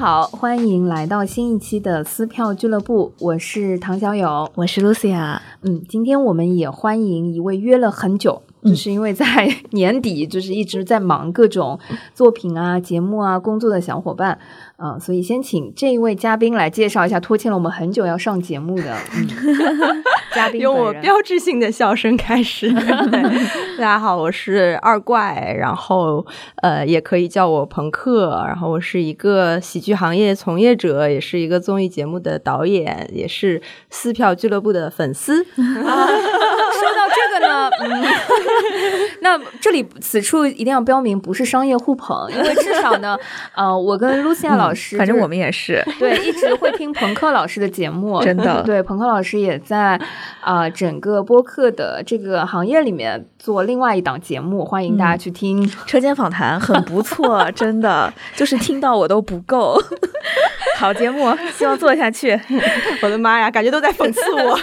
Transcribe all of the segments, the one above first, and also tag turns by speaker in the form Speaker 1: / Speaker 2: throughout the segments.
Speaker 1: 好，欢迎来到新一期的撕票俱乐部，我是唐小友，
Speaker 2: 我是 Lucia。
Speaker 1: 嗯，今天我们也欢迎一位约了很久，就是因为在 年底，就是一直在忙各种作品啊、节目啊、工作的小伙伴。啊，所以先请这一位嘉宾来介绍一下拖欠了我们很久要上节目的 嘉宾。
Speaker 3: 用我标志性的笑声开始。大家好，我是二怪，然后呃，也可以叫我朋克。然后我是一个喜剧行业从业者，也是一个综艺节目的导演，也是撕票俱乐部的粉丝。
Speaker 1: 说到这个呢，嗯，那这里此处一定要标明不是商业互捧，因为至少呢，呃，我跟露西亚老。老师，
Speaker 2: 反正我们也是
Speaker 1: 对，一直会听朋克老师的节目，
Speaker 2: 真的
Speaker 1: 对。朋克老师也在啊，整个播客的这个行业里面做另外一档节目，欢迎大家去听
Speaker 2: 车间访谈，很不错，真的就是听到我都不够。好节目，希望做下去。
Speaker 3: 我的妈呀，感觉都在讽刺我。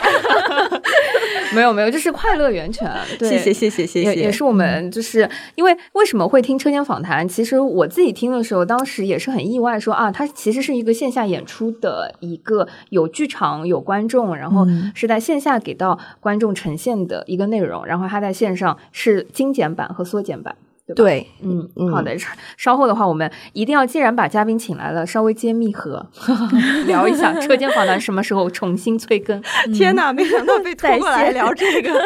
Speaker 1: 没有没有，就是快乐源泉。
Speaker 3: 谢谢谢谢谢谢，
Speaker 1: 也是我们就是因为为什么会听车间访谈？其实我自己听的时候，当时也是很意外，说啊，它其实是一个线下演出的一个有剧场有观众，然后是在线下给到观众呈现的一个内容，然后它在线上是精简版和缩减版。
Speaker 3: 对，
Speaker 1: 嗯，好的，稍后的话，我们一定要，既然把嘉宾请来了，稍微揭秘和 聊一下车间访谈什么时候重新催更。
Speaker 3: 天哪，没想到被拖过来聊这个。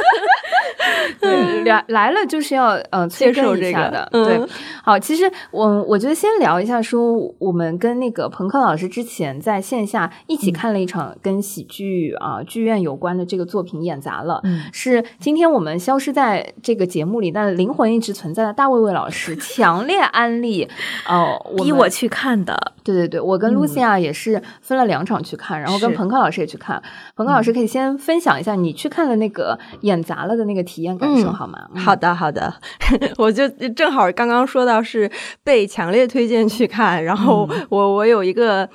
Speaker 1: 对，来来了就是要呃催更一下的。对，好，其实我我觉得先聊一下，说我们跟那个朋克老师之前在线下一起看了一场跟喜剧啊剧院有关的这个作品，演砸了。嗯，是今天我们消失在这个节目里，但灵魂一直存在的大。魏魏老师 强烈安利，哦，
Speaker 2: 逼我去看的。
Speaker 1: 对对对，我跟露西亚也是分了两场去看，然后跟彭克老师也去看。彭克老师可以先分享一下你去看的那个演砸了的那个体验感受好吗？
Speaker 3: 好的好的，我就正好刚刚说到是被强烈推荐去看，然后我我有一个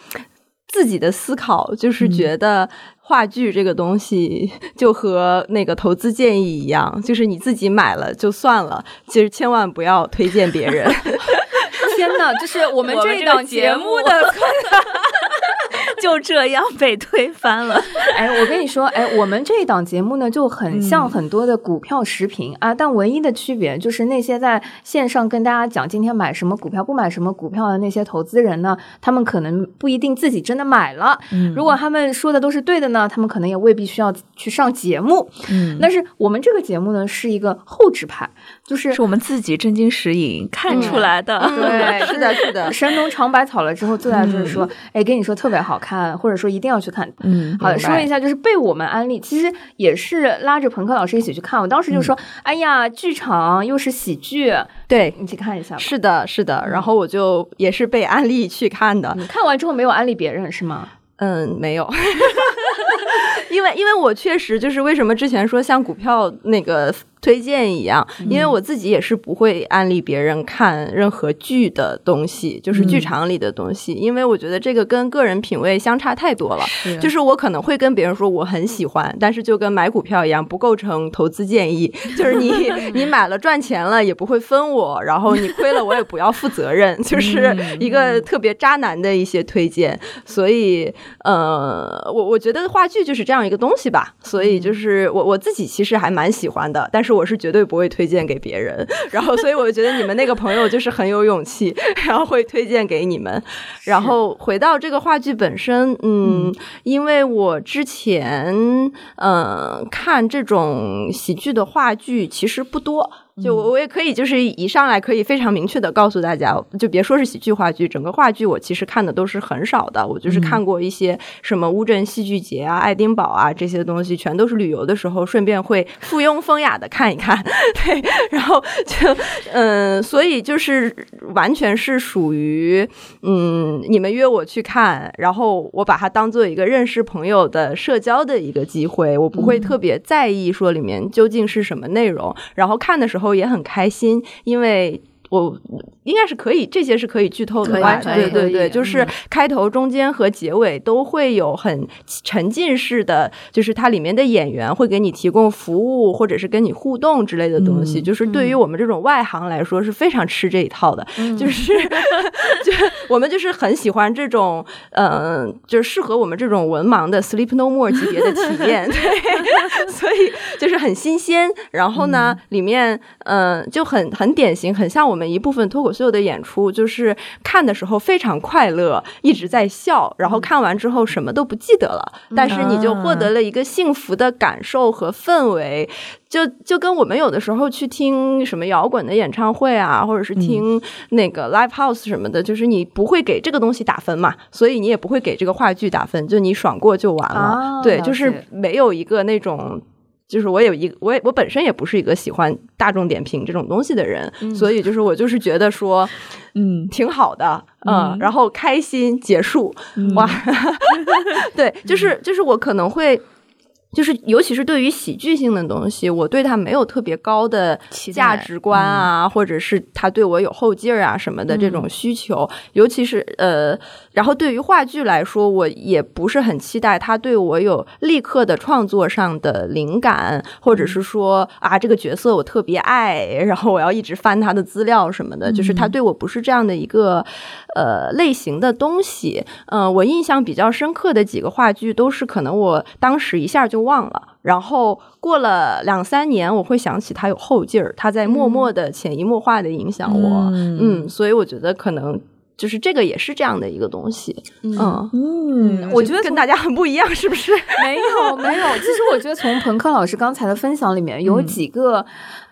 Speaker 3: 自己的思考，就是觉得。话剧这个东西 就和那个投资建议一样，就是你自己买了就算了，其实千万不要推荐别人。
Speaker 1: 天呐，就是我们这档节目的。
Speaker 2: 就这样被推翻了。
Speaker 1: 哎，我跟你说，哎，我们这一档节目呢，就很像很多的股票视频啊，但唯一的区别就是那些在线上跟大家讲今天买什么股票、不买什么股票的那些投资人呢，他们可能不一定自己真的买了。如果他们说的都是对的呢，他们可能也未必需要去上节目。嗯，但是我们这个节目呢，是一个后置派，就是
Speaker 2: 是我们自己真金实银看出来的。
Speaker 1: 对，
Speaker 3: 是的，是的。
Speaker 1: 神农尝百草了之后，坐在这说，哎，跟你说特别好看。看，或者说一定要去看。嗯，好的，说一下，就是被我们安利，其实也是拉着朋克老师一起去看。我当时就说：“哎呀，剧场又是喜剧，
Speaker 3: 对
Speaker 1: 你去看一下。”
Speaker 3: 是的，是的。然后我就也是被安利去看的。
Speaker 1: 你看完之后没有安利别人是吗？
Speaker 3: 嗯，没有。因为，因为我确实就是为什么之前说像股票那个。推荐一样，因为我自己也是不会安利别人看任何剧的东西，就是剧场里的东西，因为我觉得这个跟个人品味相差太多了。就是我可能会跟别人说我很喜欢，但是就跟买股票一样，不构成投资建议。就是你你买了赚钱了也不会分我，然后你亏了我也不要负责任，就是一个特别渣男的一些推荐。所以呃，我我觉得话剧就是这样一个东西吧。所以就是我我自己其实还蛮喜欢的，但是。我是绝对不会推荐给别人，然后所以我觉得你们那个朋友就是很有勇气，然后会推荐给你们。然后回到这个话剧本身，嗯，因为我之前嗯看这种喜剧的话剧其实不多。就我我也可以，就是一上来可以非常明确的告诉大家，就别说是喜剧话剧，整个话剧我其实看的都是很少的。我就是看过一些什么乌镇戏剧节啊、爱丁堡啊这些东西，全都是旅游的时候顺便会附庸风雅的看一看。对，然后就嗯，所以就是完全是属于嗯，你们约我去看，然后我把它当做一个认识朋友的社交的一个机会，我不会特别在意说里面究竟是什么内容，然后看的时候。也很开心，因为。我应该是可以，这些是可以剧透的吧？对对对，就是开头、中间和结尾都会有很沉浸式的，就是它里面的演员会给你提供服务，或者是跟你互动之类的东西。就是对于我们这种外行来说是非常吃这一套的。就是 就我们就是很喜欢这种，嗯，就是适合我们这种文盲的 Sleep No More 级别的体验，对，所以就是很新鲜。然后呢，里面嗯就很很典型，很像我们一部分脱口秀的演出，就是看的时候非常快乐，一直在笑，然后看完之后什么都不记得了，但是你就获得了一个幸福的感受和氛围。就就跟我们有的时候去听什么摇滚的演唱会啊，或者是听那个 live house 什么的，就是你不会给这个东西打分嘛，所以你也不会给这个话剧打分，就你爽过就完了。对，就是没有一个那种，就是我有一我也我本身也不是一个喜欢大众点评这种东西的人，所以就是我就是觉得说，嗯，挺好的，嗯，然后开心结束，哇，对，就是就是我可能会。就是，尤其是对于喜剧性的东西，我对它没有特别高的价值观啊，或者是它对我有后劲儿啊什么的这种需求。尤其是呃，然后对于话剧来说，我也不是很期待他对我有立刻的创作上的灵感，或者是说啊，这个角色我特别爱，然后我要一直翻他的资料什么的。就是他对我不是这样的一个呃类型的东西。嗯，我印象比较深刻的几个话剧，都是可能我当时一下就。忘了，然后过了两三年，我会想起他有后劲儿，他在默默的、潜移默化的影响我。嗯，所以我觉得可能就是这个也是这样的一个东西。嗯
Speaker 1: 嗯，我觉得
Speaker 3: 跟大家很不一样，是不是？
Speaker 1: 没有没有，其实我觉得从彭克老师刚才的分享里面有几个。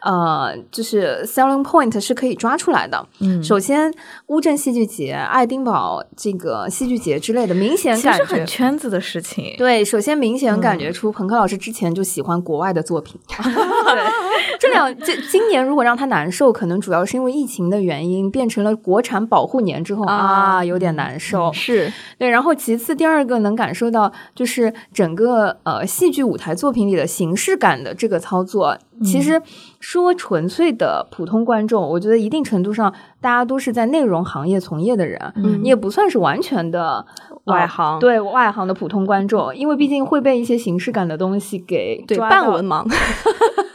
Speaker 1: 呃，就是 selling point 是可以抓出来的。嗯，首先乌镇戏剧节、爱丁堡这个戏剧节之类的，明显感觉
Speaker 2: 很圈子的事情。
Speaker 1: 对，首先明显感觉出彭克老师之前就喜欢国外的作品。对，这两这今年如果让他难受，可能主要是因为疫情的原因，变成了国产保护年之后啊，有点难受。
Speaker 3: 是
Speaker 1: 对，然后其次第二个能感受到就是整个呃戏剧舞台作品里的形式感的这个操作。其实说纯粹的普通观众，我觉得一定程度上大家都是在内容行业从业的人，你也不算是完全的
Speaker 3: 外行，
Speaker 1: 对外行的普通观众，因为毕竟会被一些形式感的东西给对
Speaker 3: 半文盲。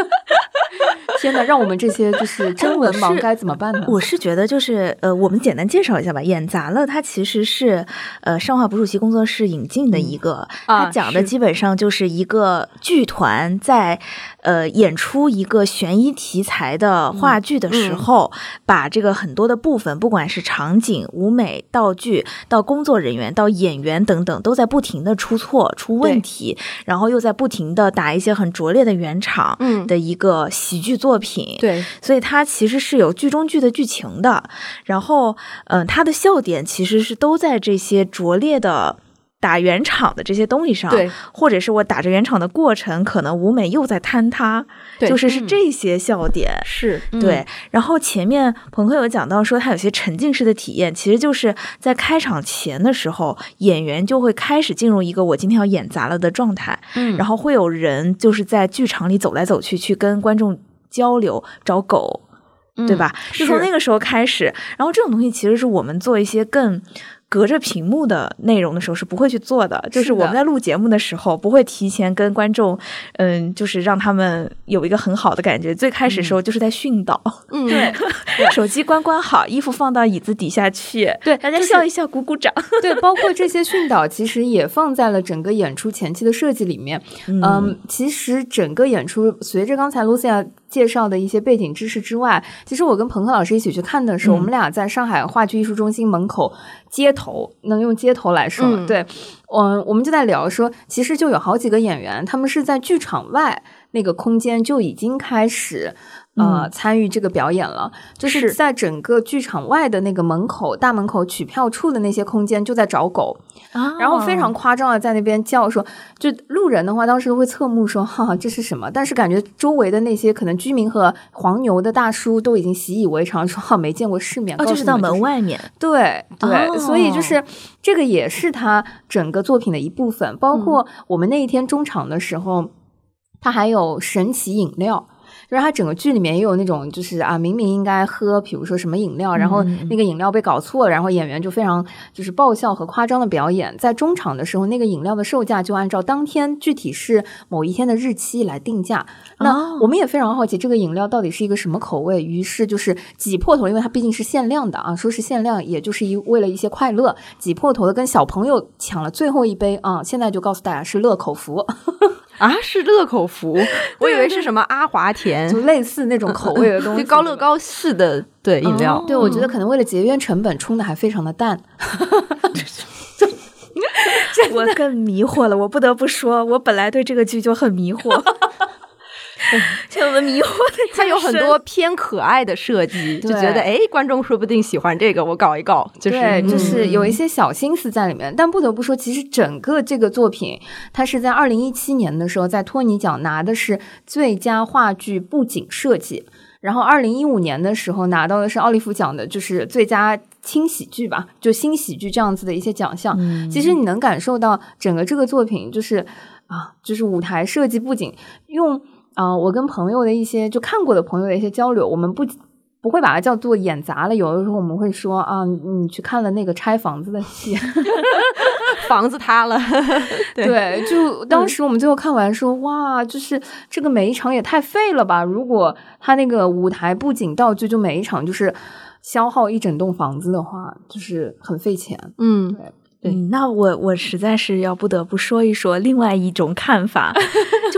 Speaker 1: 天哪，让我们这些就是真文盲该怎么办呢？
Speaker 2: 我是觉得，就是呃，我们简单介绍一下吧。演砸了，它其实是呃上画捕鼠器工作室引进的一个，它讲的基本上就是一个剧团在呃演出一个悬疑题材的话剧的时候，把这个很多的部分，不管是场景、舞美、道具，到工作人员、到演员等等，都在不停的出错、出问题，然后又在不停的打一些很拙劣的圆场，嗯，的一个喜剧作。作品
Speaker 3: 对，
Speaker 2: 所以它其实是有剧中剧的剧情的，然后，嗯，它的笑点其实是都在这些拙劣的打圆场的这些东西上，
Speaker 3: 对，
Speaker 2: 或者是我打着圆场的过程，可能舞美又在坍塌，就是是这些笑点，
Speaker 3: 是
Speaker 2: 对。然后前面朋克有讲到说，他有些沉浸式的体验，其实就是在开场前的时候，演员就会开始进入一个我今天要演砸了的状态，嗯，然后会有人就是在剧场里走来走去，去跟观众。交流找狗，对吧？是从那个时候开始，然后这种东西其实是我们做一些更。隔着屏幕的内容的时候是不会去做的，就是我们在录节目的时候不会提前跟观众，嗯，就是让他们有一个很好的感觉。最开始的时候就是在训导，
Speaker 1: 嗯，对，
Speaker 2: 手机关关好，衣服放到椅子底下去，
Speaker 1: 对，
Speaker 2: 大家笑一笑，鼓鼓掌，
Speaker 1: 对，包括这些训导其实也放在了整个演出前期的设计里面。嗯，其实整个演出随着刚才 Lucia 介绍的一些背景知识之外，其实我跟彭克老师一起去看的时候，我们俩在上海话剧艺术中心门口街。头能用街头来说，对，嗯，我们就在聊说，其实就有好几个演员，他们是在剧场外那个空间就已经开始。呃，参与这个表演了，就是在整个剧场外的那个门口大门口取票处的那些空间，就在找狗，然后非常夸张的在那边叫说，就路人的话，当时都会侧目说，哈，这是什么？但是感觉周围的那些可能居民和黄牛的大叔都已经习以为常，说哈，没见过世面。
Speaker 2: 哦，就是到门外面，
Speaker 1: 对对，所以就是这个也是他整个作品的一部分，包括我们那一天中场的时候，他还有神奇饮料。就是它整个剧里面也有那种，就是啊，明明应该喝，比如说什么饮料，然后那个饮料被搞错了，然后演员就非常就是爆笑和夸张的表演。在中场的时候，那个饮料的售价就按照当天具体是某一天的日期来定价。那我们也非常好奇这个饮料到底是一个什么口味，于是就是挤破头，因为它毕竟是限量的啊，说是限量，也就是一为了一些快乐，挤破头的跟小朋友抢了最后一杯啊！现在就告诉大家是乐口福。
Speaker 3: 啊，是乐口福，我以为是什么阿华田，
Speaker 1: 就类似那种口味的 东西，
Speaker 3: 高乐高式的对饮料。
Speaker 1: 对，我觉得可能为了节约成本，冲的还非常 的淡。
Speaker 2: 我更迷惑了，我不得不说，我本来对这个剧就很迷惑。像我们迷惑的，
Speaker 3: 它有很多偏可爱的设计，就觉得哎，观众说不定喜欢这个，我搞一搞，就是
Speaker 1: 就是有一些小心思在里面。但不得不说，其实整个这个作品，它是在二零一七年的时候，在托尼奖拿的是最佳话剧布景设计，然后二零一五年的时候拿到的是奥利弗奖的，就是最佳轻喜剧吧，就新喜剧这样子的一些奖项。其实你能感受到整个这个作品，就是啊，就是舞台设计布景用。啊，我跟朋友的一些就看过的朋友的一些交流，我们不不会把它叫做演砸了。有的时候我们会说啊，你去看了那个拆房子的戏，
Speaker 3: 房子塌了。
Speaker 1: 对，就当时我们最后看完说，哇，就是这个每一场也太废了吧！如果他那个舞台布景道具就每一场就是消耗一整栋房子的话，就是很费钱。
Speaker 3: 嗯。
Speaker 2: 对，那我我实在是要不得不说一说另外一种看法，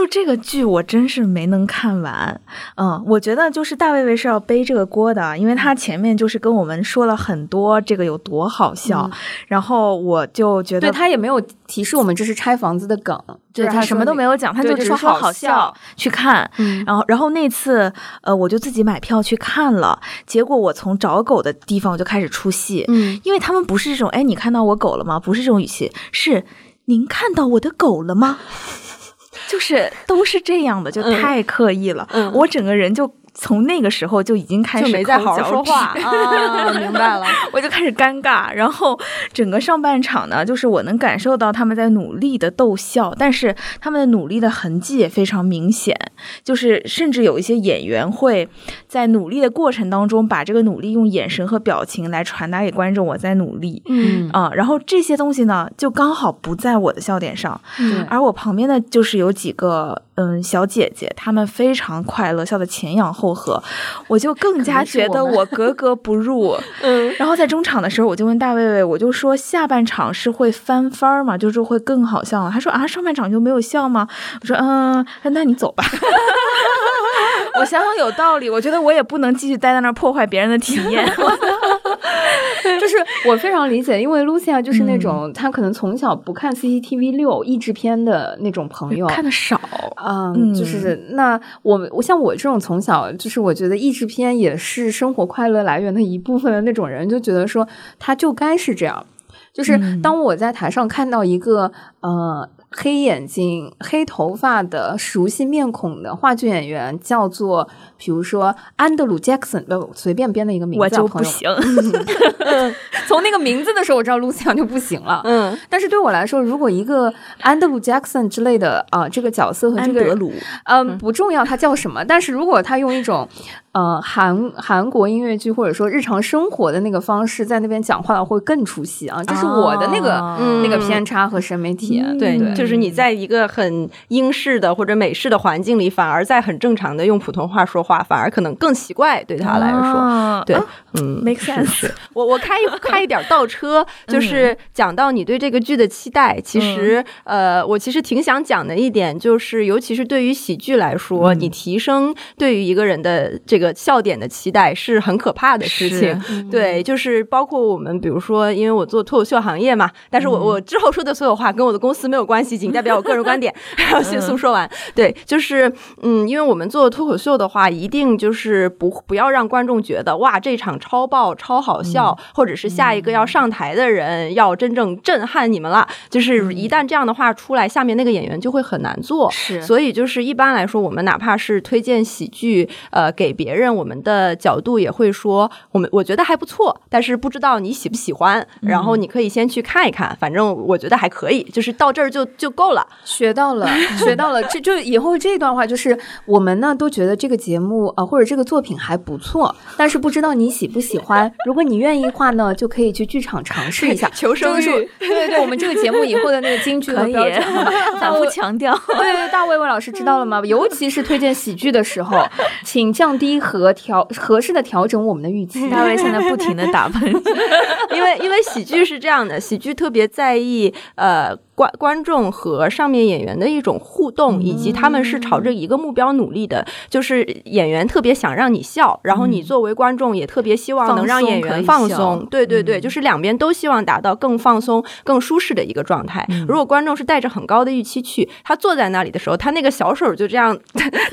Speaker 2: 就这个剧我真是没能看完。嗯，我觉得就是大卫卫是要背这个锅的，因为他前面就是跟我们说了很多这个有多好笑，然后我就觉得对
Speaker 1: 他也没有提示我们这是拆房子的梗。
Speaker 2: 对他什么都没有讲，他就只说好笑去看，然后然后那次呃我就自己买票去看了，结果我从找狗的地方我就开始出戏，嗯，因为他们不是这种哎你看到我狗了吗？不是这种语气，是您看到我的狗了吗？就是都是这样的，就太刻意了，我整个人就。从那个时候就已经开始
Speaker 3: 没再好好说话啊，明白了，
Speaker 2: 我就开始尴尬。然后整个上半场呢，就是我能感受到他们在努力的逗笑，但是他们的努力的痕迹也非常明显。就是甚至有一些演员会在努力的过程当中，把这个努力用眼神和表情来传达给观众，我在努力。嗯啊，然后这些东西呢，就刚好不在我的笑点上。嗯，而我旁边的就是有几个嗯小姐姐，她们非常快乐，笑得前仰后。合，我就更加觉得我格格不入。嗯，然后在中场的时候，我就问大卫卫，我就说下半场是会翻番儿吗？就是会更好笑。他说啊，上半场就没有笑吗？我说嗯，那你走吧。我想想有道理，我觉得我也不能继续待在那儿破坏别人的体验。
Speaker 1: 就是我非常理解，因为 Lucia 就是那种她可能从小不看 CCTV 六译制片的那种朋友，
Speaker 2: 看的少
Speaker 1: 嗯，就是那我我像我这种从小就是我觉得译制片也是生活快乐来源的一部分的那种人，就觉得说他就该是这样。就是当我在台上看到一个呃。黑眼睛、黑头发的熟悉面孔的话剧演员叫做，比如说安德鲁·杰克逊，不随便编的一个名字，
Speaker 2: 我就不行。
Speaker 1: 从那个名字的时候，我知道露西亚就不行了。嗯，但是对我来说，如果一个安德鲁·杰克逊之类的啊，这个角色和这个德
Speaker 2: 鲁，
Speaker 1: 嗯，不重要他叫什么，但是如果他用一种。呃，韩韩国音乐剧或者说日常生活的那个方式，在那边讲话会更出戏啊！这是我的那个那个偏差和审美体验。
Speaker 3: 对对，就是你在一个很英式的或者美式的环境里，反而在很正常的用普通话说话，反而可能更奇怪对他来说。对，
Speaker 2: 嗯，make sense。
Speaker 3: 我我开一开一点倒车，就是讲到你对这个剧的期待。其实，呃，我其实挺想讲的一点就是，尤其是对于喜剧来说，你提升对于一个人的这。个笑点的期待是很可怕的事情，对，就是包括我们，比如说，因为我做脱口秀行业嘛，但是我我之后说的所有话跟我的公司没有关系，仅代表我个人观点。然后迅速说完，对，就是嗯，因为我们做脱口秀的话，一定就是不不要让观众觉得哇，这场超爆超好笑，或者是下一个要上台的人要真正震撼你们了，就是一旦这样的话出来，下面那个演员就会很难做。
Speaker 2: 是，
Speaker 3: 所以就是一般来说，我们哪怕是推荐喜剧，呃，给别。别人我们的角度也会说，我们我觉得还不错，但是不知道你喜不喜欢。然后你可以先去看一看，反正我觉得还可以。就是到这儿就就够了。
Speaker 1: 学到了，学到了，这就以后这段话就是我们呢都觉得这个节目啊或者这个作品还不错，但是不知道你喜不喜欢。如果你愿意的话呢，就可以去剧场尝试一下。
Speaker 3: 求生欲，
Speaker 1: 对对对，我们这个节目以后的那个京剧和标准，
Speaker 2: 反复强调。
Speaker 1: 对对，大卫魏老师知道了吗？尤其是推荐喜剧的时候，请降低和调合适的调整我们的预期。
Speaker 2: 大卫现在不停的打喷嚏，
Speaker 3: 因为因为喜剧是这样的，喜剧特别在意呃。观观众和上面演员的一种互动，以及他们是朝着一个目标努力的，就是演员特别想让你笑，然后你作为观众也特别希望能让演员放松。对对对，就是两边都希望达到更放松、更舒适的一个状态。如果观众是带着很高的预期去，他坐在那里的时候，他那个小手就这样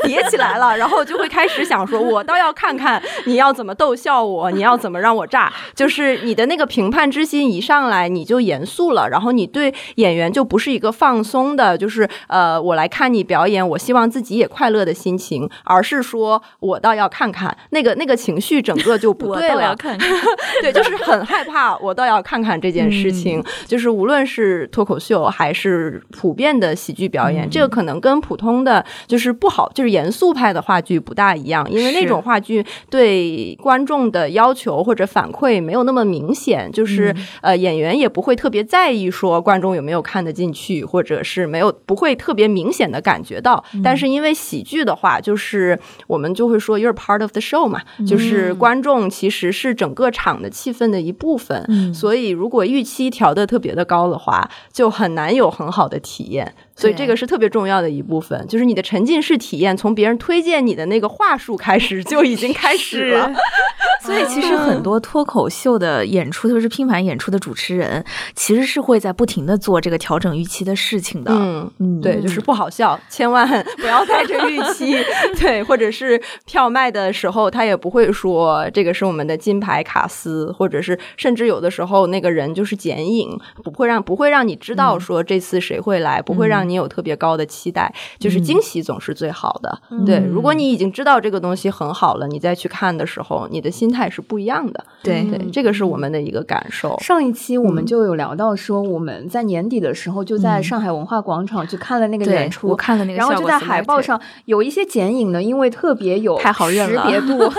Speaker 3: 叠起来了，然后就会开始想说：“我倒要看看你要怎么逗笑我，你要怎么让我炸。”就是你的那个评判之心一上来，你就严肃了，然后你对演员。就不是一个放松的，就是呃，我来看你表演，我希望自己也快乐的心情，而是说我倒要看看那个那个情绪，整个就不对了。对，就是很害怕，我倒要看看这件事情。就是无论是脱口秀还是普遍的喜剧表演，这个可能跟普通的就是不好，就是严肃派的话剧不大一样，因为那种话剧对观众的要求或者反馈没有那么明显，就是呃，演员也不会特别在意说观众有没有看。进去，或者是没有不会特别明显的感觉到，但是因为喜剧的话，就是我们就会说 you're part of the show 嘛，就是观众其实是整个场的气氛的一部分，所以如果预期调的特别的高的话，就很难有很好的体验。所以这个是特别重要的一部分，就是你的沉浸式体验，从别人推荐你的那个话术开始就已经开始了。
Speaker 2: 所以其实很多脱口秀的演出，特别是拼盘演出的主持人，其实是会在不停的做这个调整预期的事情的。
Speaker 3: 嗯嗯，对，就是不好笑，千万不要带着预期。对，或者是票卖的时候，他也不会说这个是我们的金牌卡司，或者是甚至有的时候那个人就是剪影，不会让不会让你知道说这次谁会来，不会让。你有特别高的期待，就是惊喜总是最好的。对，如果你已经知道这个东西很好了，你再去看的时候，你的心态是不一样的。
Speaker 2: 对
Speaker 3: 对，这个是我们的一个感受。
Speaker 1: 上一期我们就有聊到说，我们在年底的时候就在上海文化广场去看了那个演出，
Speaker 2: 我看了那个，
Speaker 1: 然后就在海报上有一些剪影呢，因为特别有
Speaker 2: 太好认
Speaker 1: 了，识别度。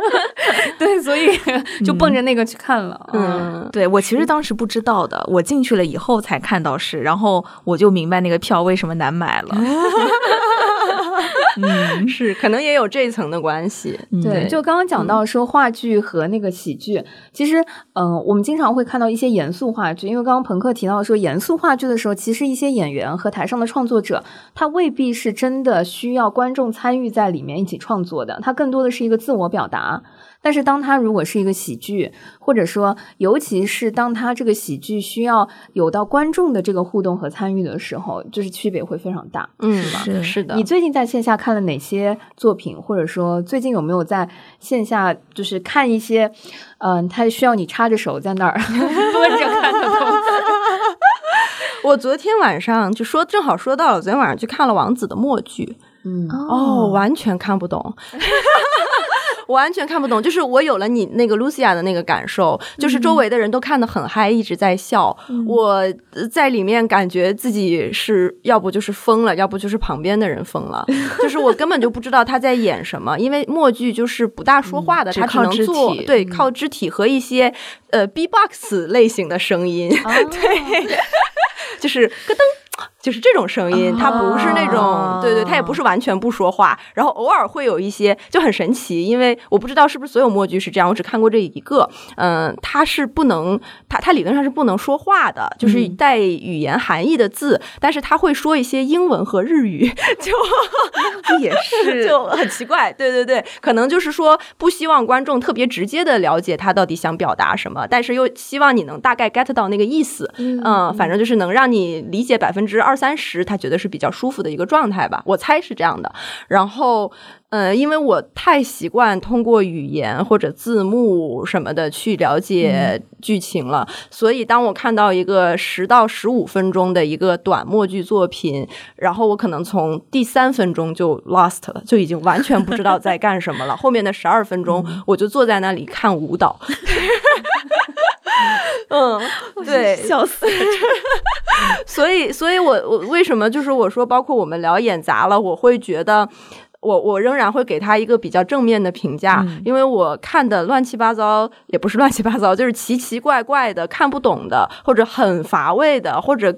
Speaker 1: 对，所以就奔着那个去看了。
Speaker 2: 嗯，对我其实当时不知道的，我进去了以后才看到是，然后我就明白那个。票为什么难买了？
Speaker 3: 嗯，是可能也有这一层的关系。
Speaker 1: 对，就刚刚讲到说话剧和那个喜剧，其实，嗯，我们经常会看到一些严肃话剧，因为刚刚朋克提到说严肃话剧的时候，其实一些演员和台上的创作者，他未必是真的需要观众参与在里面一起创作的，他更多的是一个自我表达。但是，当他如果是一个喜剧，或者说，尤其是当他这个喜剧需要有到观众的这个互动和参与的时候，就是区别会非常大，
Speaker 3: 嗯，
Speaker 1: 是
Speaker 3: 吧？是的。
Speaker 1: 你最近在线下看了哪些作品，或者说最近有没有在线下就是看一些，嗯，他需要你插着手在那儿 蹲着看的东西？
Speaker 3: 我昨天晚上就说，正好说到了，昨天晚上去看了王子的默剧，
Speaker 1: 嗯，
Speaker 3: 哦，完全看不懂。完全看不懂，就是我有了你那个 Lucia 的那个感受，就是周围的人都看得很嗨，一直在笑。我在里面感觉自己是要不就是疯了，要不就是旁边的人疯了，就是我根本就不知道他在演什么，因为默剧就是不大说话的，他只能做对靠肢体和一些呃 B-box 类型的声音，对，就是咯噔。就是这种声音，它不是那种，对对，它也不是完全不说话，然后偶尔会有一些，就很神奇，因为我不知道是不是所有默剧是这样，我只看过这一个，嗯，它是不能，它它理论上是不能说话的，就是带语言含义的字，但是他会说一些英文和日语，就
Speaker 2: 也是
Speaker 3: 就很奇怪，对对对，可能就是说不希望观众特别直接的了解他到底想表达什么，但是又希望你能大概 get 到那个意思，嗯，反正就是能让你理解百分之二。三十，他觉得是比较舒服的一个状态吧，我猜是这样的。然后，呃，因为我太习惯通过语言或者字幕什么的去了解剧情了，所以当我看到一个十到十五分钟的一个短默剧作品，然后我可能从第三分钟就 lost 了，就已经完全不知道在干什么了。后面的十二分钟，我就坐在那里看舞蹈。嗯，对，
Speaker 2: 笑死了。
Speaker 3: 所以，所以我我为什么就是我说，包括我们聊演砸了，我会觉得。我我仍然会给他一个比较正面的评价，因为我看的乱七八糟，也不是乱七八糟，就是奇奇怪怪的、看不懂的，或者很乏味的，或者。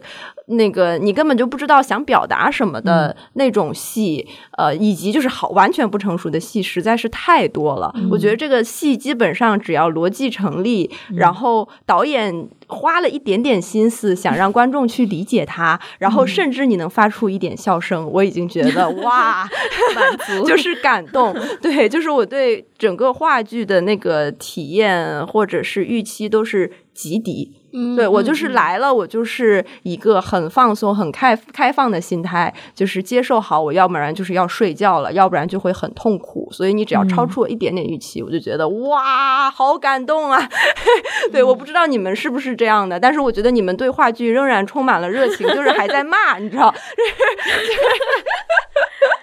Speaker 3: 那个你根本就不知道想表达什么的那种戏，呃，以及就是好完全不成熟的戏，实在是太多了。我觉得这个戏基本上只要逻辑成立，然后导演花了一点点心思想让观众去理解他，然后甚至你能发出一点笑声，我已经觉得 哇，
Speaker 1: 满足
Speaker 3: 就是感动。对，就是我对整个话剧的那个体验或者是预期都是极低。对我就是来了，我就是一个很放松、很开开放的心态，就是接受好，我要不然就是要睡觉了，要不然就会很痛苦。所以你只要超出我一点点预期，我就觉得哇，好感动啊！对，我不知道你们是不是这样的，但是我觉得你们对话剧仍然充满了热情，就是还在骂，你知道。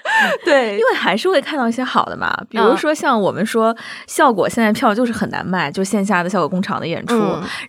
Speaker 3: 对，
Speaker 2: 因为还是会看到一些好的嘛，比如说像我们说效果，现在票就是很难卖，就线下的效果工厂的演出，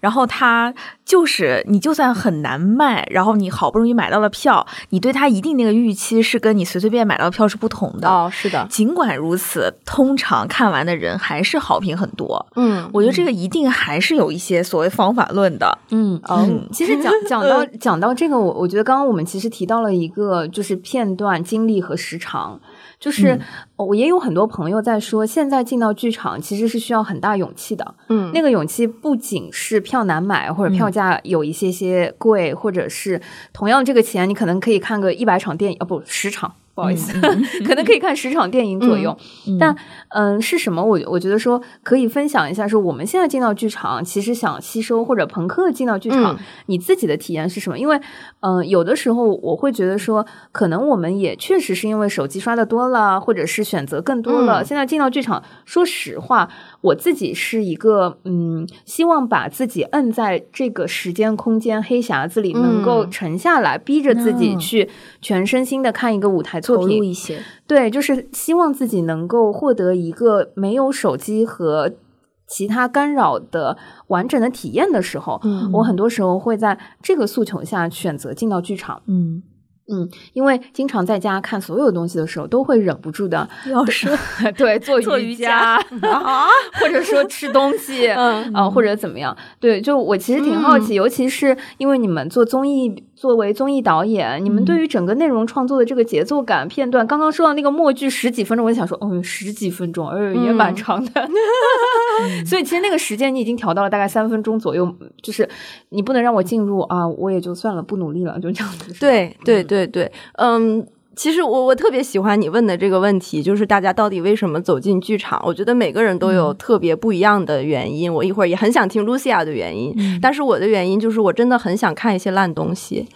Speaker 2: 然后它就是你就算很难卖，然后你好不容易买到了票，你对它一定那个预期是跟你随随便买到票是不同的
Speaker 3: 哦，是的。
Speaker 2: 尽管如此，通常看完的人还是好评很多。嗯，我觉得这个一定还是有一些所谓方法论的。
Speaker 1: 嗯嗯，其实讲 讲到讲到这个，我我觉得刚刚我们其实提到了一个就是片段经历和时长。场就是我也有很多朋友在说，现在进到剧场其实是需要很大勇气的。嗯，那个勇气不仅是票难买，或者票价有一些些贵，或者是同样这个钱，你可能可以看个一百场电影，哦不，十场。不好意思，可能可以看十场电影左右，但嗯，是什么？我我觉得说可以分享一下，说我们现在进到剧场，其实想吸收或者朋克进到剧场，你自己的体验是什么？因为嗯，有的时候我会觉得说，可能我们也确实是因为手机刷的多了，或者是选择更多了，现在进到剧场，说实话。我自己是一个，嗯，希望把自己摁在这个时间空间黑匣子里，能够沉下来，逼着自己去全身心的看一个舞台作品
Speaker 2: 一些。
Speaker 1: 对，就是希望自己能够获得一个没有手机和其他干扰的完整的体验的时候，我很多时候会在这个诉求下选择进到剧场。嗯。嗯，因为经常在家看所有东西的时候，都会忍不住的
Speaker 2: 要说
Speaker 1: 对 做瑜伽 啊，或者说吃东西啊，或者怎么样。对，就我其实挺好奇，尤其是因为你们做综艺。作为综艺导演，你们对于整个内容创作的这个节奏感片段，刚刚说到那个默剧十几分钟，我就想说，嗯，十几分钟，哎，也蛮长的。所以其实那个时间你已经调到了大概三分钟左右，就是你不能让我进入啊，我也就算了，不努力了，就这样子。
Speaker 3: 对对对对，嗯。其实我我特别喜欢你问的这个问题，就是大家到底为什么走进剧场？我觉得每个人都有特别不一样的原因。我一会儿也很想听 Lucia 的原因，但是我的原因就是我真的很想看一些烂东西。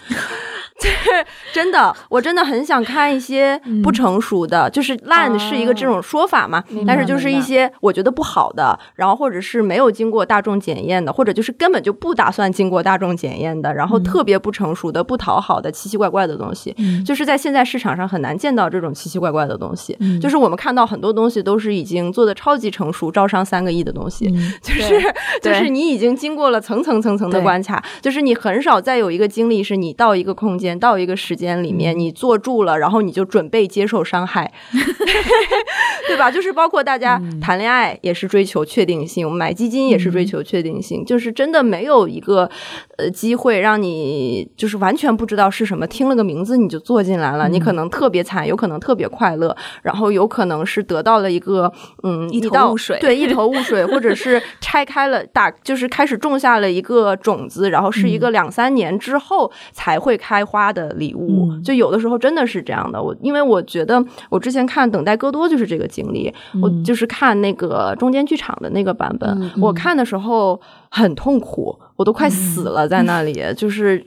Speaker 3: 真的，我真的很想看一些不成熟的，就是烂是一个这种说法嘛。但是就是一些我觉得不好的，然后或者是没有经过大众检验的，或者就是根本就不打算经过大众检验的，然后特别不成熟的、不讨好的、奇奇怪怪的东西，就是在现在市场上很难见到这种奇奇怪怪的东西。就是我们看到很多东西都是已经做的超级成熟、招商三个亿的东西，就是就是你已经经过了层层层层的关卡，就是你很少再有一个经历是你到一个空间。到一个时间里面，你坐住了，然后你就准备接受伤害，对吧？就是包括大家谈恋爱也是追求确定性，买基金也是追求确定性，就是真的没有一个呃机会让你就是完全不知道是什么，听了个名字你就坐进来了，你可能特别惨，有可能特别快乐，然后有可能是得到了一个嗯
Speaker 2: 一头雾水，
Speaker 3: 对一头雾水，或者是拆开了打，就是开始种下了一个种子，然后是一个两三年之后才会开花。的礼物，就有的时候真的是这样的。我因为我觉得，我之前看《等待戈多》就是这个经历。我就是看那个中间剧场的那个版本，我看的时候很痛苦，我都快死了在那里，就是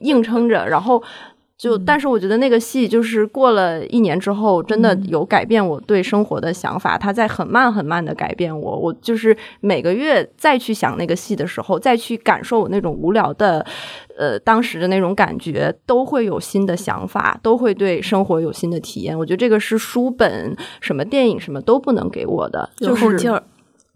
Speaker 3: 硬撑着，然后。就，但是我觉得那个戏就是过了一年之后，真的有改变我对生活的想法。它在很慢很慢的改变我。我就是每个月再去想那个戏的时候，再去感受我那种无聊的，呃，当时的那种感觉，都会有新的想法，都会对生活有新的体验。我觉得这个是书本、什么电影、什么都不能给我的，
Speaker 2: 就是劲儿。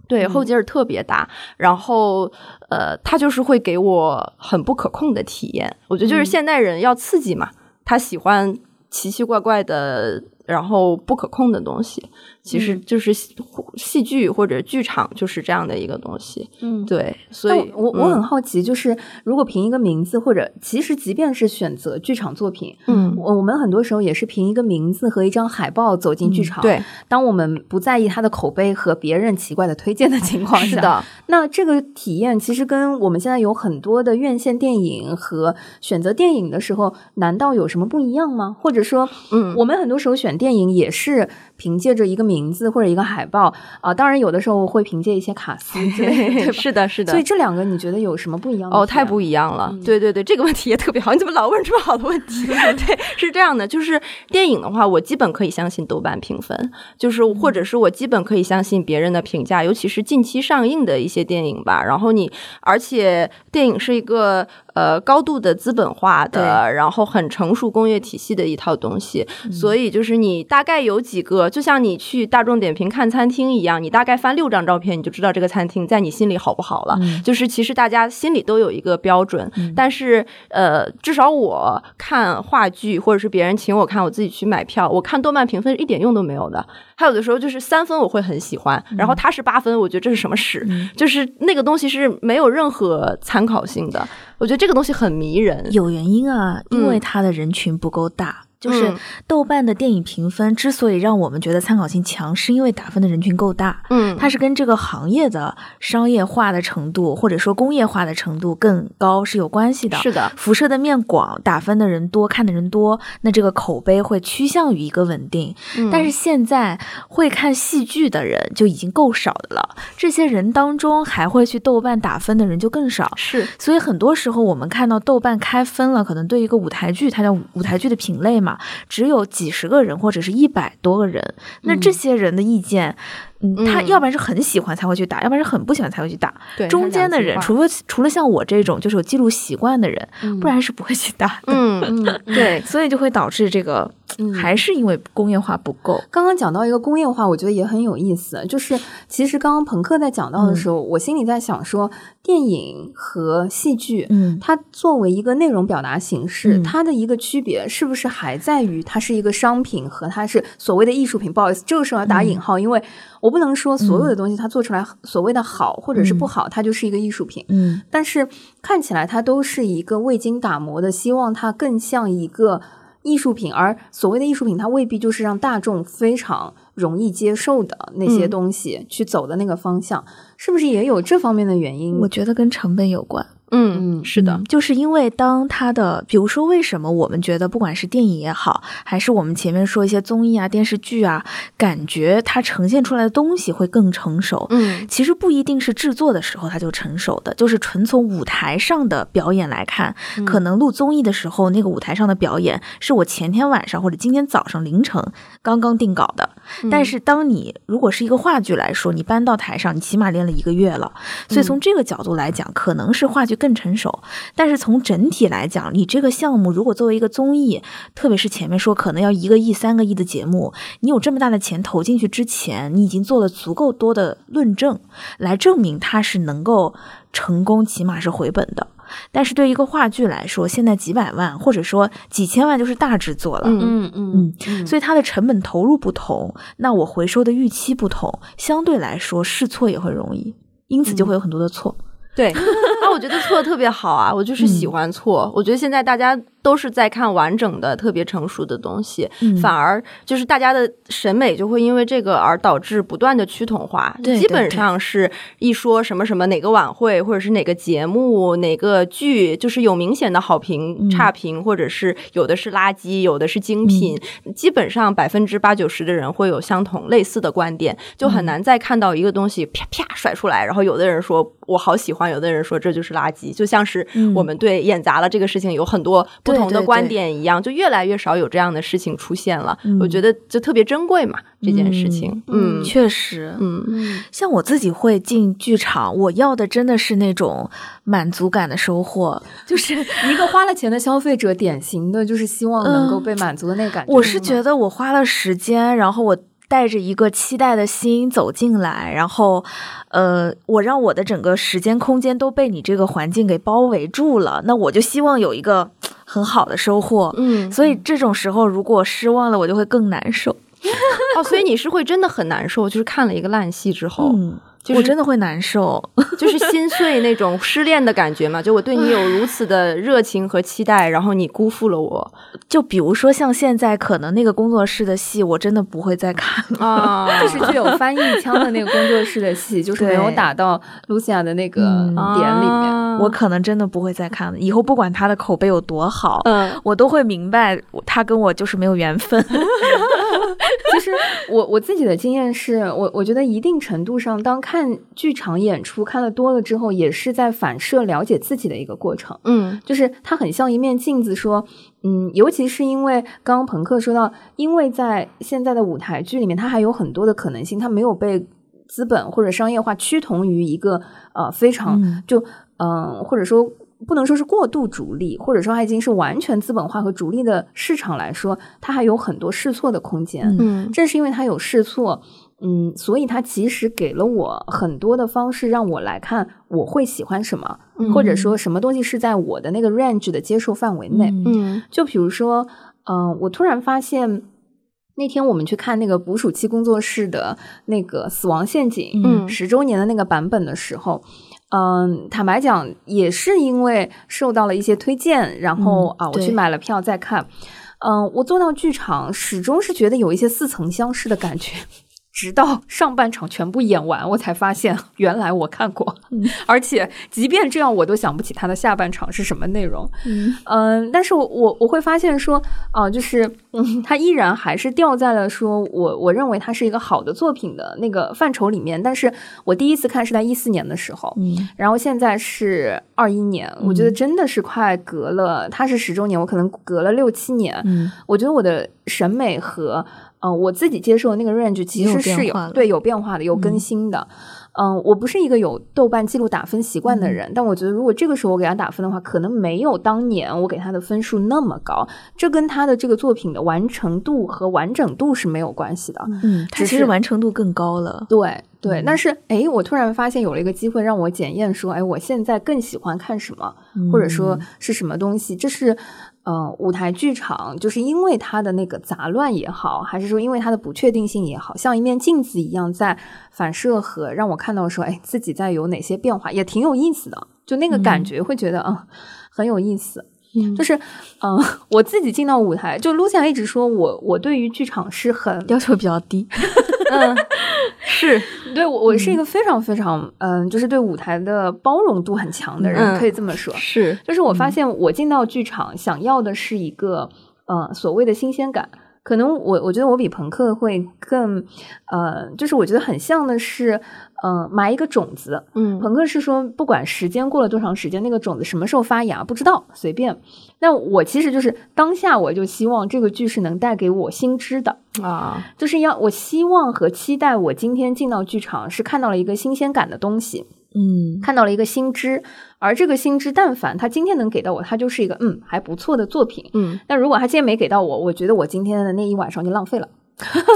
Speaker 3: 对，后劲儿特别大。然后，呃，他就是会给我很不可控的体验。我觉得就是现代人要刺激嘛，他喜欢奇奇怪怪的。然后不可控的东西，其实就是戏剧或者剧场就是这样的一个东西。嗯，对，所以
Speaker 1: 我我很好奇，就是如果凭一个名字，或者其实即便是选择剧场作品，嗯，我我们很多时候也是凭一个名字和一张海报走进剧场。
Speaker 3: 对，
Speaker 1: 当我们不在意它的口碑和别人奇怪的推荐的 情况下，
Speaker 3: 是的，
Speaker 1: 那这个体验其实跟我们现在有很多的院线电影和选择电影的时候，难道有什么不一样吗？或者说，嗯，我们很多时候选。电影也是凭借着一个名字或者一个海报啊，当然有的时候会凭借一些卡司之类的，
Speaker 3: 是的，是的。
Speaker 1: 所以这两个你觉得有什么不一样？
Speaker 3: 哦，太不一样了。对对对，这个问题也特别好，你怎么老问这么好的问题？对，是这样的，就是电影的话，我基本可以相信豆瓣评分，就是或者是我基本可以相信别人的评价，尤其是近期上映的一些电影吧。然后你，而且电影是一个。呃，高度的资本化的，然后很成熟工业体系的一套东西，所以就是你大概有几个，就像你去大众点评看餐厅一样，你大概翻六张照片，你就知道这个餐厅在你心里好不好了。就是其实大家心里都有一个标准，但是呃，至少我看话剧或者是别人请我看，我自己去买票，我看动漫评分一点用都没有的。还有的时候就是三分我会很喜欢，然后他是八分，我觉得这是什么屎？就是那个东西是没有任何参考性的。我觉得这个东西很迷人，
Speaker 2: 有原因啊，因为它的人群不够大。就是豆瓣的电影评分之所以让我们觉得参考性强，是因为打分的人群够大。嗯，它是跟这个行业的商业化的程度或者说工业化的程度更高是有关系的。
Speaker 3: 是的，
Speaker 2: 辐射的面广，打分的人多，看的人多，那这个口碑会趋向于一个稳定。但是现在会看戏剧的人就已经够少的了，这些人当中还会去豆瓣打分的人就更少。
Speaker 3: 是，
Speaker 2: 所以很多时候我们看到豆瓣开分了，可能对一个舞台剧，它叫舞台剧的品类嘛。只有几十个人或者是一百多个人，那这些人的意见。嗯，他要不然是很喜欢才会去打，要不然是很不喜欢才会去打。
Speaker 3: 对，
Speaker 2: 中间的人，除了除了像我这种就是有记录习惯的人，不然是不会去打的。
Speaker 3: 嗯 嗯，对，
Speaker 2: 所以就会导致这个还是因为工业化不够。
Speaker 1: 刚刚讲到一个工业化，我觉得也很有意思。就是其实刚刚朋克在讲到的时候，我心里在想说，电影和戏剧，嗯，它作为一个内容表达形式，它的一个区别是不是还在于它是一个商品和它是所谓的艺术品？不好意思，这个时候要打引号，因为。我不能说所有的东西它做出来所谓的好或者是不好，它就是一个艺术品。嗯，但是看起来它都是一个未经打磨的，希望它更像一个艺术品。而所谓的艺术品，它未必就是让大众非常容易接受的那些东西去走的那个方向，是不是也有这方面的原因？
Speaker 2: 我觉得跟成本有关。
Speaker 3: 嗯嗯，是的，
Speaker 2: 就是因为当他的，比如说，为什么我们觉得不管是电影也好，还是我们前面说一些综艺啊、电视剧啊，感觉它呈现出来的东西会更成熟。嗯，其实不一定是制作的时候它就成熟的，就是纯从舞台上的表演来看，可能录综艺的时候那个舞台上的表演是我前天晚上或者今天早上凌晨刚刚定稿的，但是当你如果是一个话剧来说，你搬到台上，你起码练了一个月了，所以从这个角度来讲，可能是话剧。更成熟，但是从整体来讲，你这个项目如果作为一个综艺，特别是前面说可能要一个亿、三个亿的节目，你有这么大的钱投进去之前，你已经做了足够多的论证，来证明它是能够成功，起码是回本的。但是对一个话剧来说，现在几百万或者说几千万就是大制作了，
Speaker 3: 嗯嗯
Speaker 2: 嗯，所以它的成本投入不同，那我回收的预期不同，相对来说试错也会容易，因此就会有很多的错。
Speaker 3: 对，觉得错的特别好啊，我就是喜欢错。我觉得现在大家。都是在看完整的、特别成熟的东西，反而就是大家的审美就会因为这个而导致不断的趋同化。基本上是一说什么什么哪个晚会或者是哪个节目、哪个剧，就是有明显的好评、差评，或者是有的是垃圾，有的是精品。基本上百分之八九十的人会有相同类似的观点，就很难再看到一个东西啪啪甩出来，然后有的人说我好喜欢，有的人说这就是垃圾。就像是我们对演砸了这个事情有很多。不同的观点一样，就越来越少有这样的事情出现了。我觉得就特别珍贵嘛，这件事情。嗯，
Speaker 2: 确实，嗯嗯，像我自己会进剧场，我要的真的是那种满足感的收获，
Speaker 1: 就是一个花了钱的消费者，典型的就是希望能够被满足的那感觉。
Speaker 2: 我是觉得我花了时间，然后我。带着一个期待的心走进来，然后，呃，我让我的整个时间空间都被你这个环境给包围住了，那我就希望有一个很好的收获。
Speaker 3: 嗯，
Speaker 2: 所以这种时候如果失望了，我就会更难受。
Speaker 3: 哦，所以你是会真的很难受，就是看了一个烂戏之后。
Speaker 2: 我真的会难受，
Speaker 3: 就是心碎那种失恋的感觉嘛。就我对你有如此的热情和期待，然后你辜负了我。
Speaker 2: 就比如说像现在，可能那个工作室的戏，我真的不会再看
Speaker 1: 啊。就是具有翻译腔的那个工作室的戏，就是没有打到露西亚的那个点里面，
Speaker 2: 我可能真的不会再看了。以后不管他的口碑有多好，嗯，我都会明白他跟我就是没有缘分。
Speaker 1: 其实我我自己的经验是我我觉得一定程度上，当看剧场演出看的多了之后，也是在反射了解自己的一个过程。
Speaker 3: 嗯，
Speaker 1: 就是它很像一面镜子，说，嗯，尤其是因为刚刚朋克说到，因为在现在的舞台剧里面，它还有很多的可能性，它没有被资本或者商业化趋同于一个呃非常就嗯或者说。不能说是过度逐利，或者说它已经是完全资本化和逐利的市场来说，它还有很多试错的空间。
Speaker 3: 嗯，
Speaker 1: 正是因为它有试错，嗯，所以它其实给了我很多的方式，让我来看我会喜欢什么，或者说什么东西是在我的那个 range 的接受范围内。
Speaker 3: 嗯，
Speaker 1: 就比如说，嗯，我突然发现那天我们去看那个捕鼠器工作室的那个《死亡陷阱》嗯十周年的那个版本的时候。嗯，坦白讲，也是因为受到了一些推荐，然后啊，我去买了票再看。嗯，我坐到剧场，始终是觉得有一些似曾相识的感觉。直到上半场全部演完，我才发现 原来我看过，而且即便这样，我都想不起它的下半场是什么内容。嗯，但是我我我会发现说，啊，就是嗯，他依然还是掉在了说我我认为它是一个好的作品的那个范畴里面。但是我第一次看是在一四年的时候，
Speaker 2: 嗯，
Speaker 1: 然后现在是二一年，我觉得真的是快隔了，它是十周年，我可能隔了六七年。
Speaker 2: 嗯，
Speaker 1: 我觉得我的审美和。嗯，我自己接受的那个 range 其实是有对有变化的，有更新的。嗯，我不是一个有豆瓣记录打分习惯的人，但我觉得如果这个时候我给他打分的话，可能没有当年我给他的分数那么高。这跟他的这个作品的完成度和完整度是没有关系的。
Speaker 2: 嗯，他其实完成度更高了。
Speaker 1: 对对，但是哎，我突然发现有了一个机会让我检验说，哎，我现在更喜欢看什么，或者说是什么东西，这是。呃，舞台剧场就是因为它的那个杂乱也好，还是说因为它的不确定性也好，像一面镜子一样在反射和让我看到说，哎，自己在有哪些变化，也挺有意思的。就那个感觉会觉得啊，很有意思。
Speaker 3: 嗯，
Speaker 1: 就是嗯，我自己进到舞台，就 Lucia 一直说我我对于剧场是很
Speaker 2: 要求比较低。
Speaker 3: 嗯，是
Speaker 1: 对我，我是一个非常非常嗯，就是对舞台的包容度很强的人，可以这么说。
Speaker 3: 是，
Speaker 1: 就是我发现我进到剧场，想要的是一个呃所谓的新鲜感。可能我我觉得我比朋克会更呃，就是我觉得很像的是。嗯，埋一个种子。
Speaker 3: 嗯，
Speaker 1: 朋克是说，不管时间过了多长时间，那个种子什么时候发芽不知道，随便。那我其实就是当下，我就希望这个剧是能带给我新知的
Speaker 3: 啊，
Speaker 1: 就是要我希望和期待，我今天进到剧场是看到了一个新鲜感的东西，
Speaker 2: 嗯，
Speaker 1: 看到了一个新知，而这个新知，但凡他今天能给到我，他就是一个嗯还不错的作品，
Speaker 3: 嗯。
Speaker 1: 但如果他今天没给到我，我觉得我今天的那一晚上就浪费了。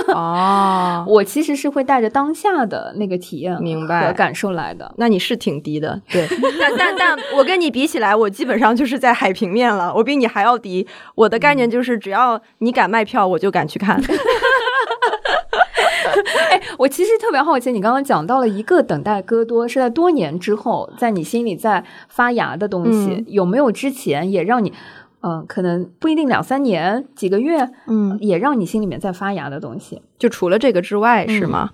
Speaker 3: 哦，
Speaker 1: 我其实是会带着当下的那个体验
Speaker 3: 明白
Speaker 1: 和感受来的。
Speaker 3: 那你是挺低的，对。但但但我跟你比起来，我基本上就是在海平面了。我比你还要低。我的概念就是，只要你敢卖票，我就敢去看。
Speaker 1: 哎，我其实特别好奇，你刚刚讲到了一个等待戈多是在多年之后，在你心里在发芽的东西，有没有之前也让你？嗯，可能不一定两三年、几个月，
Speaker 3: 嗯，
Speaker 1: 也让你心里面在发芽的东西，
Speaker 3: 就除了这个之外，是吗？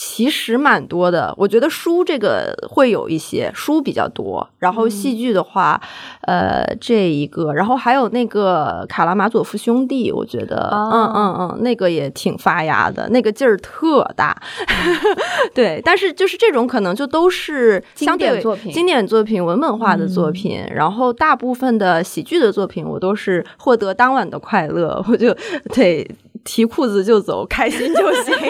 Speaker 3: 其实蛮多的，我觉得书这个会有一些书比较多，然后戏剧的话，呃，这一个，然后还有那个卡拉马佐夫兄弟，我觉得，嗯嗯嗯，那个也挺发芽的，那个劲儿特大，对，但是就是这种可能就都是经
Speaker 1: 典作品，
Speaker 3: 经典作品、文本化的作品，然后大部分的喜剧的作品，我都是获得当晚的快乐，我就得提裤子就走，开心就行。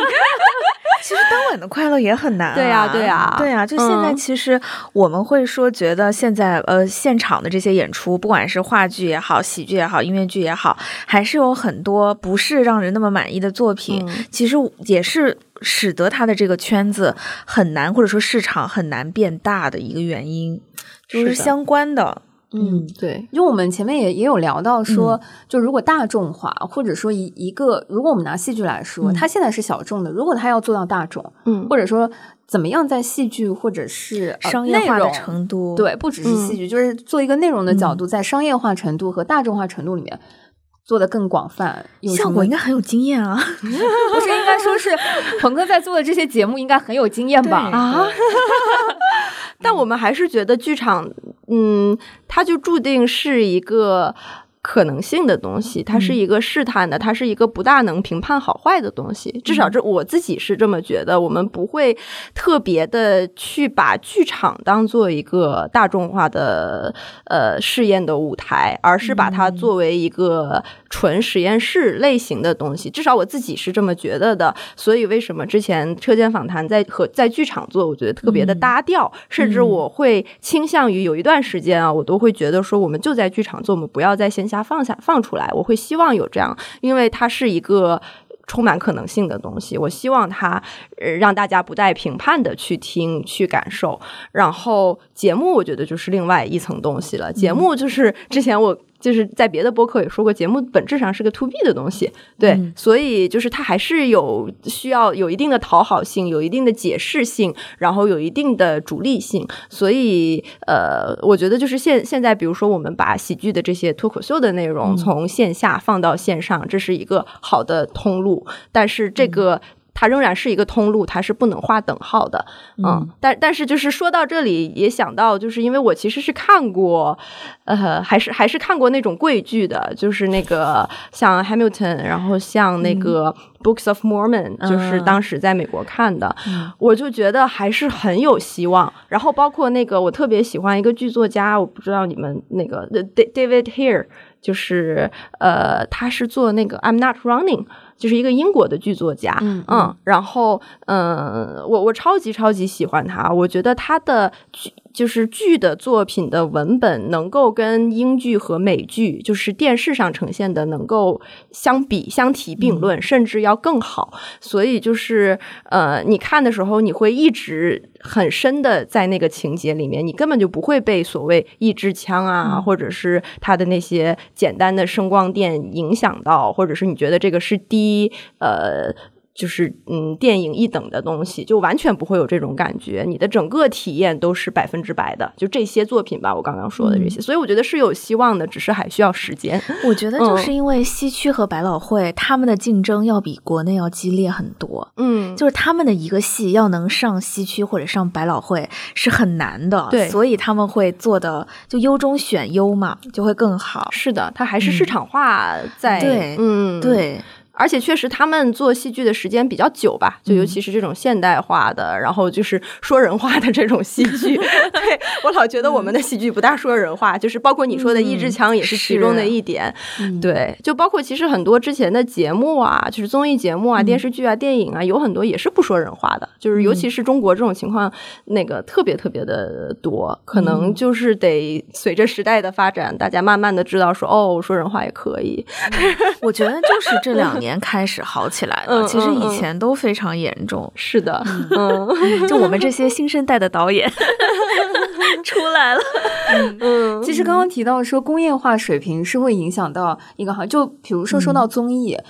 Speaker 2: 其实当晚的快乐也很难。
Speaker 3: 对呀，对呀，
Speaker 2: 对呀。就现在，其实我们会说，觉得现在呃，现场的这些演出，不管是话剧也好，喜剧也好，音乐剧也好，还是有很多不是让人那么满意的作品。其实也是使得他的这个圈子很难，或者说市场很难变大的一个原因，就是相关的。
Speaker 3: 嗯，对，
Speaker 1: 因为我们前面也也有聊到说，就如果大众化，或者说一一个，如果我们拿戏剧来说，它现在是小众的，如果它要做到大众，嗯，或者说怎么样在戏剧或者是
Speaker 2: 商业化的程度，
Speaker 1: 对，不只是戏剧，就是做一个内容的角度，在商业化程度和大众化程度里面做的更广泛，
Speaker 2: 效果应该很有经验啊，
Speaker 1: 不是应该说是 鹏哥在做的这些节目应该很有经验吧？啊。
Speaker 3: 但我们还是觉得剧场，嗯，它就注定是一个。可能性的东西，它是一个试探的，它是一个不大能评判好坏的东西。至少这我自己是这么觉得。我们不会特别的去把剧场当做一个大众化的呃试验的舞台，而是把它作为一个纯实验室类型的东西。至少我自己是这么觉得的。所以为什么之前车间访谈在和在剧场做，我觉得特别的搭调，甚至我会倾向于有一段时间啊，我都会觉得说，我们就在剧场做，我们不要在线下。放下放出来，我会希望有这样，因为它是一个充满可能性的东西。我希望它让大家不带评判的去听、去感受。然后节目，我觉得就是另外一层东西了。节目就是之前我。就是在别的播客也说过，节目本质上是个 to B 的东西，对，所以就是它还是有需要有一定的讨好性，有一定的解释性，然后有一定的主力性。所以，呃，我觉得就是现现在，比如说我们把喜剧的这些脱口秀的内容从线下放到线上，这是一个好的通路，但是这个。它仍然是一个通路，它是不能划等号的，嗯，但但是就是说到这里，也想到，就是因为我其实是看过，呃，还是还是看过那种贵剧的，就是那个像 Hamilton，然后像那个 Books of Mormon，就是当时在美国看的，我就觉得还是很有希望。然后包括那个我特别喜欢一个剧作家，我不知道你们那个 David Here，就是呃，他是做那个 I'm Not Running。就是一个英国的剧作家，嗯，然后，嗯，我我超级超级喜欢他，我觉得他的剧。就是剧的作品的文本能够跟英剧和美剧，就是电视上呈现的能够相比相提并论，甚至要更好。所以就是呃，你看的时候，你会一直很深的在那个情节里面，你根本就不会被所谓一支枪啊，或者是他的那些简单的声光电影响到，或者是你觉得这个是低呃。就是嗯，电影一等的东西，就完全不会有这种感觉。你的整个体验都是百分之百的。就这些作品吧，我刚刚说的这些，所以我觉得是有希望的，只是还需要时间。
Speaker 2: 我觉得就是因为西区和百老汇他们的竞争要比国内要激烈很多。
Speaker 3: 嗯，
Speaker 2: 就是他们的一个戏要能上西区或者上百老汇是很难的。
Speaker 3: 对，
Speaker 2: 所以他们会做的就优中选优嘛，就会更好。
Speaker 3: 是的，它还是市场化在。
Speaker 2: 对，
Speaker 3: 嗯，
Speaker 2: 对。
Speaker 3: 而且确实，他们做戏剧的时间比较久吧，就尤其是这种现代化的，然后就是说人话的这种戏剧。对我老觉得我们的戏剧不大说人话，就是包括你说的一支枪也是其中的一点。对，就包括其实很多之前的节目啊，就是综艺节目啊、电视剧啊、电影啊，有很多也是不说人话的，就是尤其是中国这种情况，那个特别特别的多，可能就是得随着时代的发展，大家慢慢的知道说，哦，说人话也可以。
Speaker 2: 我觉得就是这两年。年开始好起来了，其实以前都非常严重。
Speaker 3: 是的，
Speaker 2: 就我们这些新生代的导演 出来了。
Speaker 1: 嗯，其实刚刚提到说工业化水平是会影响到一个行业，就比如说说到综艺。嗯，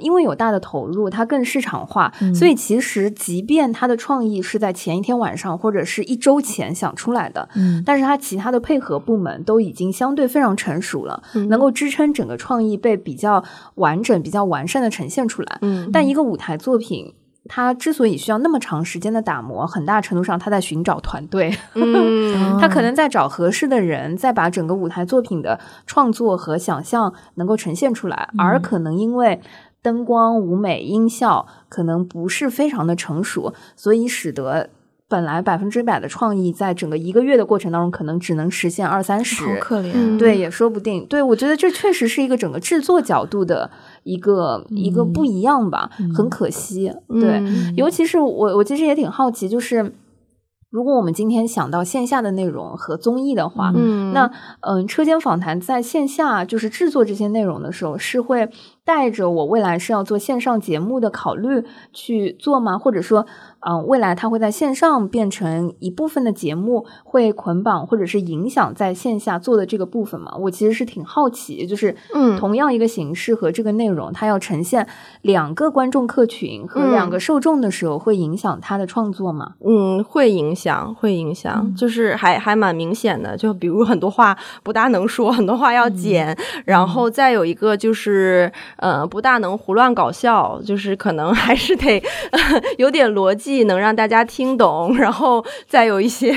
Speaker 1: 因为有大的投入，它更市场化，所以其实即便它的创意是在前一天晚上或者是一周前想出来的，嗯，但是它其他的配合部门都已经相对非常成熟了，能够支撑整个创意被比较完整、比较完善的呈现出来。嗯，但一个舞台作品。他之所以需要那么长时间的打磨，很大程度上他在寻找团队，他可能在找合适的人，再把整个舞台作品的创作和想象能够呈现出来，而可能因为灯光、舞美、音效可能不是非常的成熟，所以使得。本来百分之百的创意，在整个一个月的过程当中，可能只能实现二三十，
Speaker 2: 好可怜。
Speaker 1: 对，也说不定。对我觉得这确实是一个整个制作角度的一个一个不一样吧，很可惜。对，尤其是我，我其实也挺好奇，就是。如果我们今天想到线下的内容和综艺的话，
Speaker 3: 嗯，
Speaker 1: 那嗯，车间访谈在线下就是制作这些内容的时候，是会带着我未来是要做线上节目的考虑去做吗？或者说？嗯，未来它会在线上变成一部分的节目，会捆绑或者是影响在线下做的这个部分嘛？我其实是挺好奇，就是
Speaker 3: 嗯，
Speaker 1: 同样一个形式和这个内容，它要呈现两个观众客群和两个受众的时候，会影响它的创作吗？
Speaker 3: 嗯，会影响，会影响，就是还还蛮明显的。就比如很多话不大能说，很多话要剪，然后再有一个就是呃，不大能胡乱搞笑，就是可能还是得 有点逻辑。能让大家听懂，然后再有一些，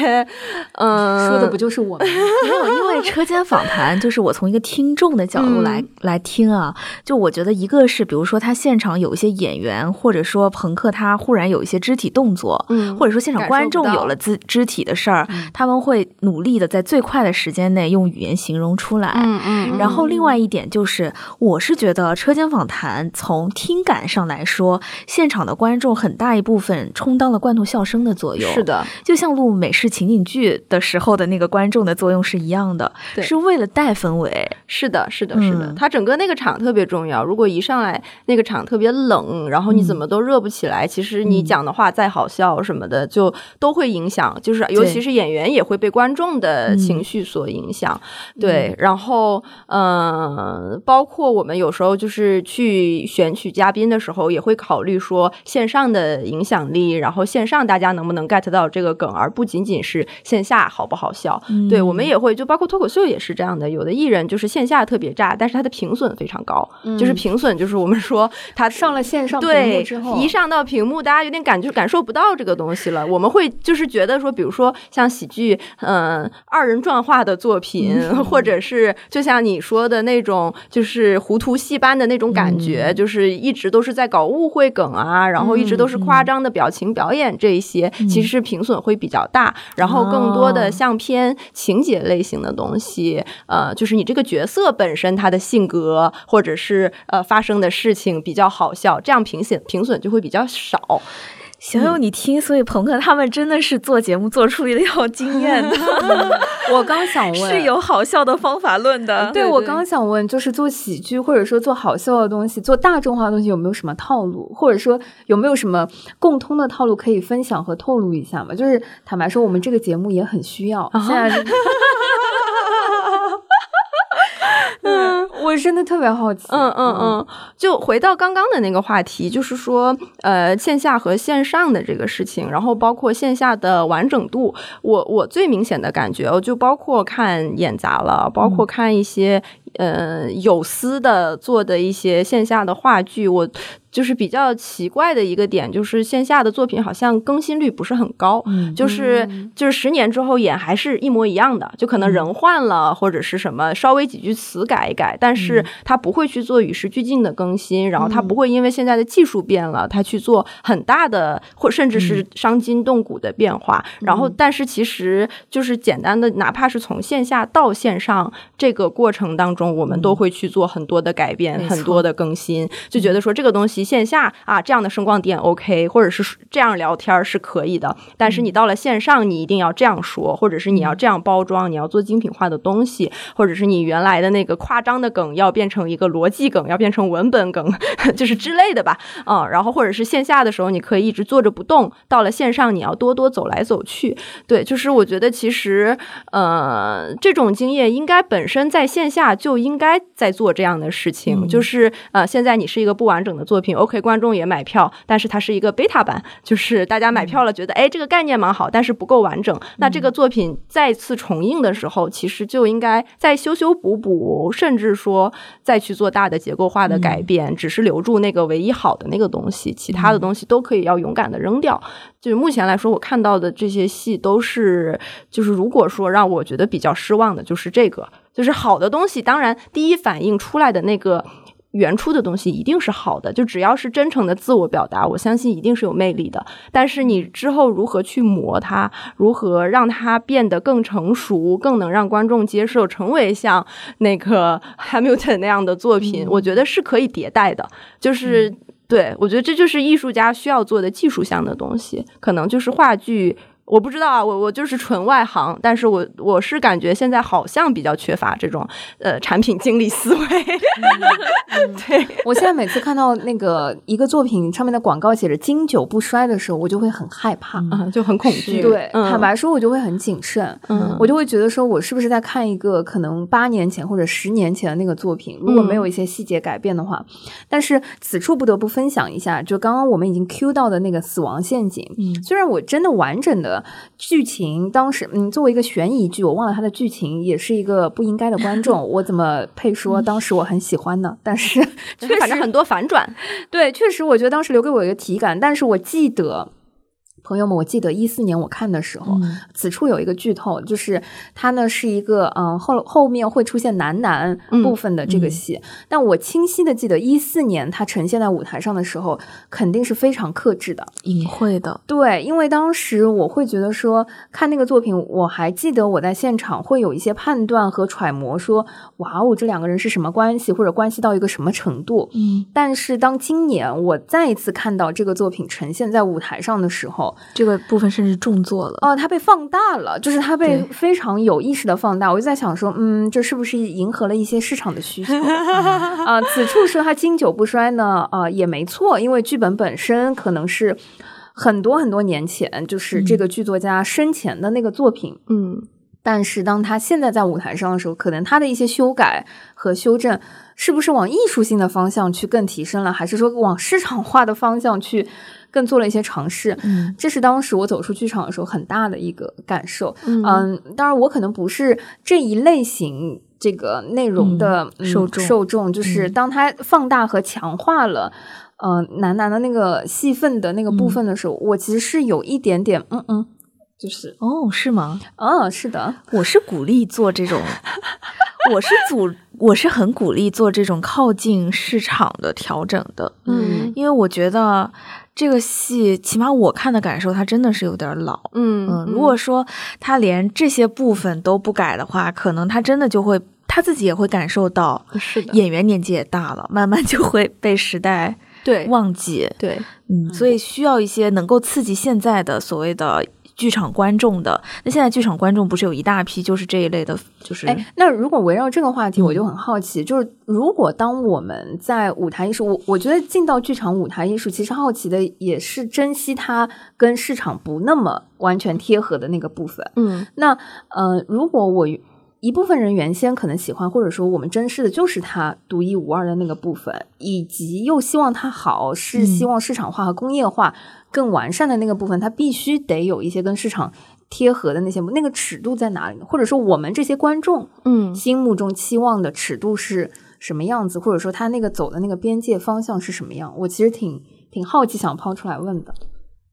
Speaker 3: 嗯，
Speaker 1: 说的不就是我们？
Speaker 2: 没有，因为车间访谈就是我从一个听众的角度来来听啊。就我觉得，一个是比如说他现场有一些演员，或者说朋克他忽然有一些肢体动作，
Speaker 3: 嗯，
Speaker 2: 或者说现场观众有了肢肢体的事儿，他们会努力的在最快的时间内用语言形容出来。
Speaker 3: 嗯嗯。
Speaker 2: 然后另外一点就是，我是觉得车间访谈从听感上来说，现场的观众很大一部分。充当了罐头笑声的作用，
Speaker 3: 是的，
Speaker 2: 就像录美式情景剧的时候的那个观众的作用是一样的，是为了带氛围。
Speaker 3: 是的，是的，是的，它整个那个场特别重要。如果一上来那个场特别冷，然后你怎么都热不起来，其实你讲的话再好笑什么的，就都会影响。就是尤其是演员也会被观众的情绪所影响。对，然后嗯，包括我们有时候就是去选取嘉宾的时候，也会考虑说线上的影响力。然后线上大家能不能 get 到这个梗，而不仅仅是线下好不好笑？对我们也会，就包括脱口秀也是这样的。有的艺人就是线下特别炸，但是他的评损非常高，就是评损就是我们说 他
Speaker 1: 上了线上
Speaker 3: 对
Speaker 1: 之后，
Speaker 3: 一上到屏幕，大家有点感就感受不到这个东西了。我们会就是觉得说，比如说像喜剧，嗯，二人转化的作品，或者是就像你说的那种，就是糊涂戏班的那种感觉，就是一直都是在搞误会梗啊，然后一直都是夸张的表情。表演这一些其实是评损会比较大，然后更多的像偏情节类型的东西，呃，就是你这个角色本身他的性格或者是呃发生的事情比较好笑，这样评损评损就会比较少。
Speaker 2: 小友，你听，所以朋克他们真的是做节目做出来的要经验的。
Speaker 1: 我刚想 问，
Speaker 2: 是有好笑的方法论的。
Speaker 1: 对，我刚想问，就是做喜剧或者说做好笑的东西，做大众化的东西有没有什么套路，或者说有没有什么共通的套路可以分享和透露一下吗？就是坦白说，我们这个节目也很需要。现在。嗯，我真的特别好奇。
Speaker 3: 嗯嗯嗯，就回到刚刚的那个话题，就是说，呃，线下和线上的这个事情，然后包括线下的完整度，我我最明显的感觉，我就包括看演杂了，包括看一些呃有私的做的一些线下的话剧，我。就是比较奇怪的一个点，就是线下的作品好像更新率不是很高，就是就是十年之后演还是一模一样的，就可能人换了或者是什么稍微几句词改一改，但是他不会去做与时俱进的更新，然后他不会因为现在的技术变了，他去做很大的或甚至是伤筋动骨的变化，然后但是其实就是简单的，哪怕是从线下到线上这个过程当中，我们都会去做很多的改变，很多的更新，就觉得说这个东西。线下啊，这样的声光点 OK，或者是这样聊天是可以的。但是你到了线上，你一定要这样说，或者是你要这样包装，你要做精品化的东西，或者是你原来的那个夸张的梗要变成一个逻辑梗，要变成文本梗，就是之类的吧。嗯，然后或者是线下的时候，你可以一直坐着不动；到了线上，你要多多走来走去。对，就是我觉得其实呃，这种经验应该本身在线下就应该在做这样的事情。就是呃，现在你是一个不完整的作品。OK，观众也买票，但是它是一个 beta 版，就是大家买票了，觉得哎，这个概念蛮好，但是不够完整。那这个作品再次重映的时候，其实就应该再修修补补，甚至说再去做大的结构化的改变，只是留住那个唯一好的那个东西，其他的东西都可以要勇敢的扔掉。就是目前来说，我看到的这些戏都是，就是如果说让我觉得比较失望的，就是这个，就是好的东西，当然第一反应出来的那个。原初的东西一定是好的，就只要是真诚的自我表达，我相信一定是有魅力的。但是你之后如何去磨它，如何让它变得更成熟，更能让观众接受，成为像那个 Hamilton 那样的作品，我觉得是可以迭代的。就是对我觉得这就是艺术家需要做的技术项的东西，可能就是话剧。我不知道啊，我我就是纯外行，但是我我是感觉现在好像比较缺乏这种呃产品经理思维。对
Speaker 1: 我现在每次看到那个一个作品上面的广告写着“经久不衰”的时候，我就会很害怕，
Speaker 3: 就很恐惧。
Speaker 1: 对，坦白说，我就会很谨慎，我就会觉得说我是不是在看一个可能八年前或者十年前的那个作品，如果没有一些细节改变的话。但是此处不得不分享一下，就刚刚我们已经 Q 到的那个死亡陷阱，虽然我真的完整的。剧情当时，嗯，作为一个悬疑剧，我忘了它的剧情，也是一个不应该的观众，我怎么配说当时我很喜欢呢？但是 确实
Speaker 3: 很多反转，
Speaker 1: 对，确实我觉得当时留给我一个体感，但是我记得。朋友们，我记得一四年我看的时候，此处有一个剧透，就是它呢是一个嗯后后面会出现男男部分的这个戏，但我清晰的记得一四年它呈现在舞台上的时候，肯定是非常克制的、
Speaker 2: 隐晦的。
Speaker 1: 对，因为当时我会觉得说看那个作品，我还记得我在现场会有一些判断和揣摩，说哇哦这两个人是什么关系，或者关系到一个什么程度。
Speaker 2: 嗯，
Speaker 1: 但是当今年我再一次看到这个作品呈现在舞台上的时候，
Speaker 2: 这个部分甚至重做了
Speaker 1: 哦，它被放大了，就是它被非常有意识的放大。我就在想说，嗯，这是不是迎合了一些市场的需求啊？此处说它经久不衰呢，啊，也没错，因为剧本本身可能是很多很多年前，就是这个剧作家生前的那个作品，
Speaker 3: 嗯。
Speaker 1: 但是当他现在在舞台上的时候，可能他的一些修改和修正，是不是往艺术性的方向去更提升了，还是说往市场化的方向去？更做了一些尝试，
Speaker 2: 嗯，
Speaker 1: 这是当时我走出剧场的时候很大的一个感受，嗯，当然我可能不是这一类型这个内容的
Speaker 2: 受众，
Speaker 1: 受众就是当他放大和强化了，呃，楠楠的那个戏份的那个部分的时候，我其实是有一点点，嗯嗯，就是
Speaker 2: 哦，是吗？
Speaker 1: 嗯，是的，
Speaker 2: 我是鼓励做这种，我是组，我是很鼓励做这种靠近市场的调整的，
Speaker 3: 嗯，
Speaker 2: 因为我觉得。这个戏，起码我看的感受，它真的是有点老。
Speaker 3: 嗯
Speaker 2: 嗯，如果说他连这些部分都不改的话，可能他真的就会他自己也会感受到，
Speaker 3: 是的，
Speaker 2: 演员年纪也大了，慢慢就会被时代
Speaker 3: 对
Speaker 2: 忘记。
Speaker 3: 对，
Speaker 2: 嗯，所以需要一些能够刺激现在的所谓的。剧场观众的。那现在剧场观众不是有一大批就是这一类的，就是
Speaker 1: 哎，那如果围绕这个话题，我就很好奇，就是如果当我们在舞台艺术，我我觉得进到剧场舞台艺术，其实好奇的也是珍惜它跟市场不那么完全贴合的那个部分。
Speaker 3: 嗯，
Speaker 1: 那呃，如果我一部分人原先可能喜欢，或者说我们珍视的就是它独一无二的那个部分，以及又希望它好，是希望市场化和工业化。更完善的那个部分，它必须得有一些跟市场贴合的那些，那个尺度在哪里？或者说，我们这些观众，
Speaker 3: 嗯，
Speaker 1: 心目中期望的尺度是什么样子？或者说，它那个走的那个边界方向是什么样？我其实挺挺好奇，想抛出来问的。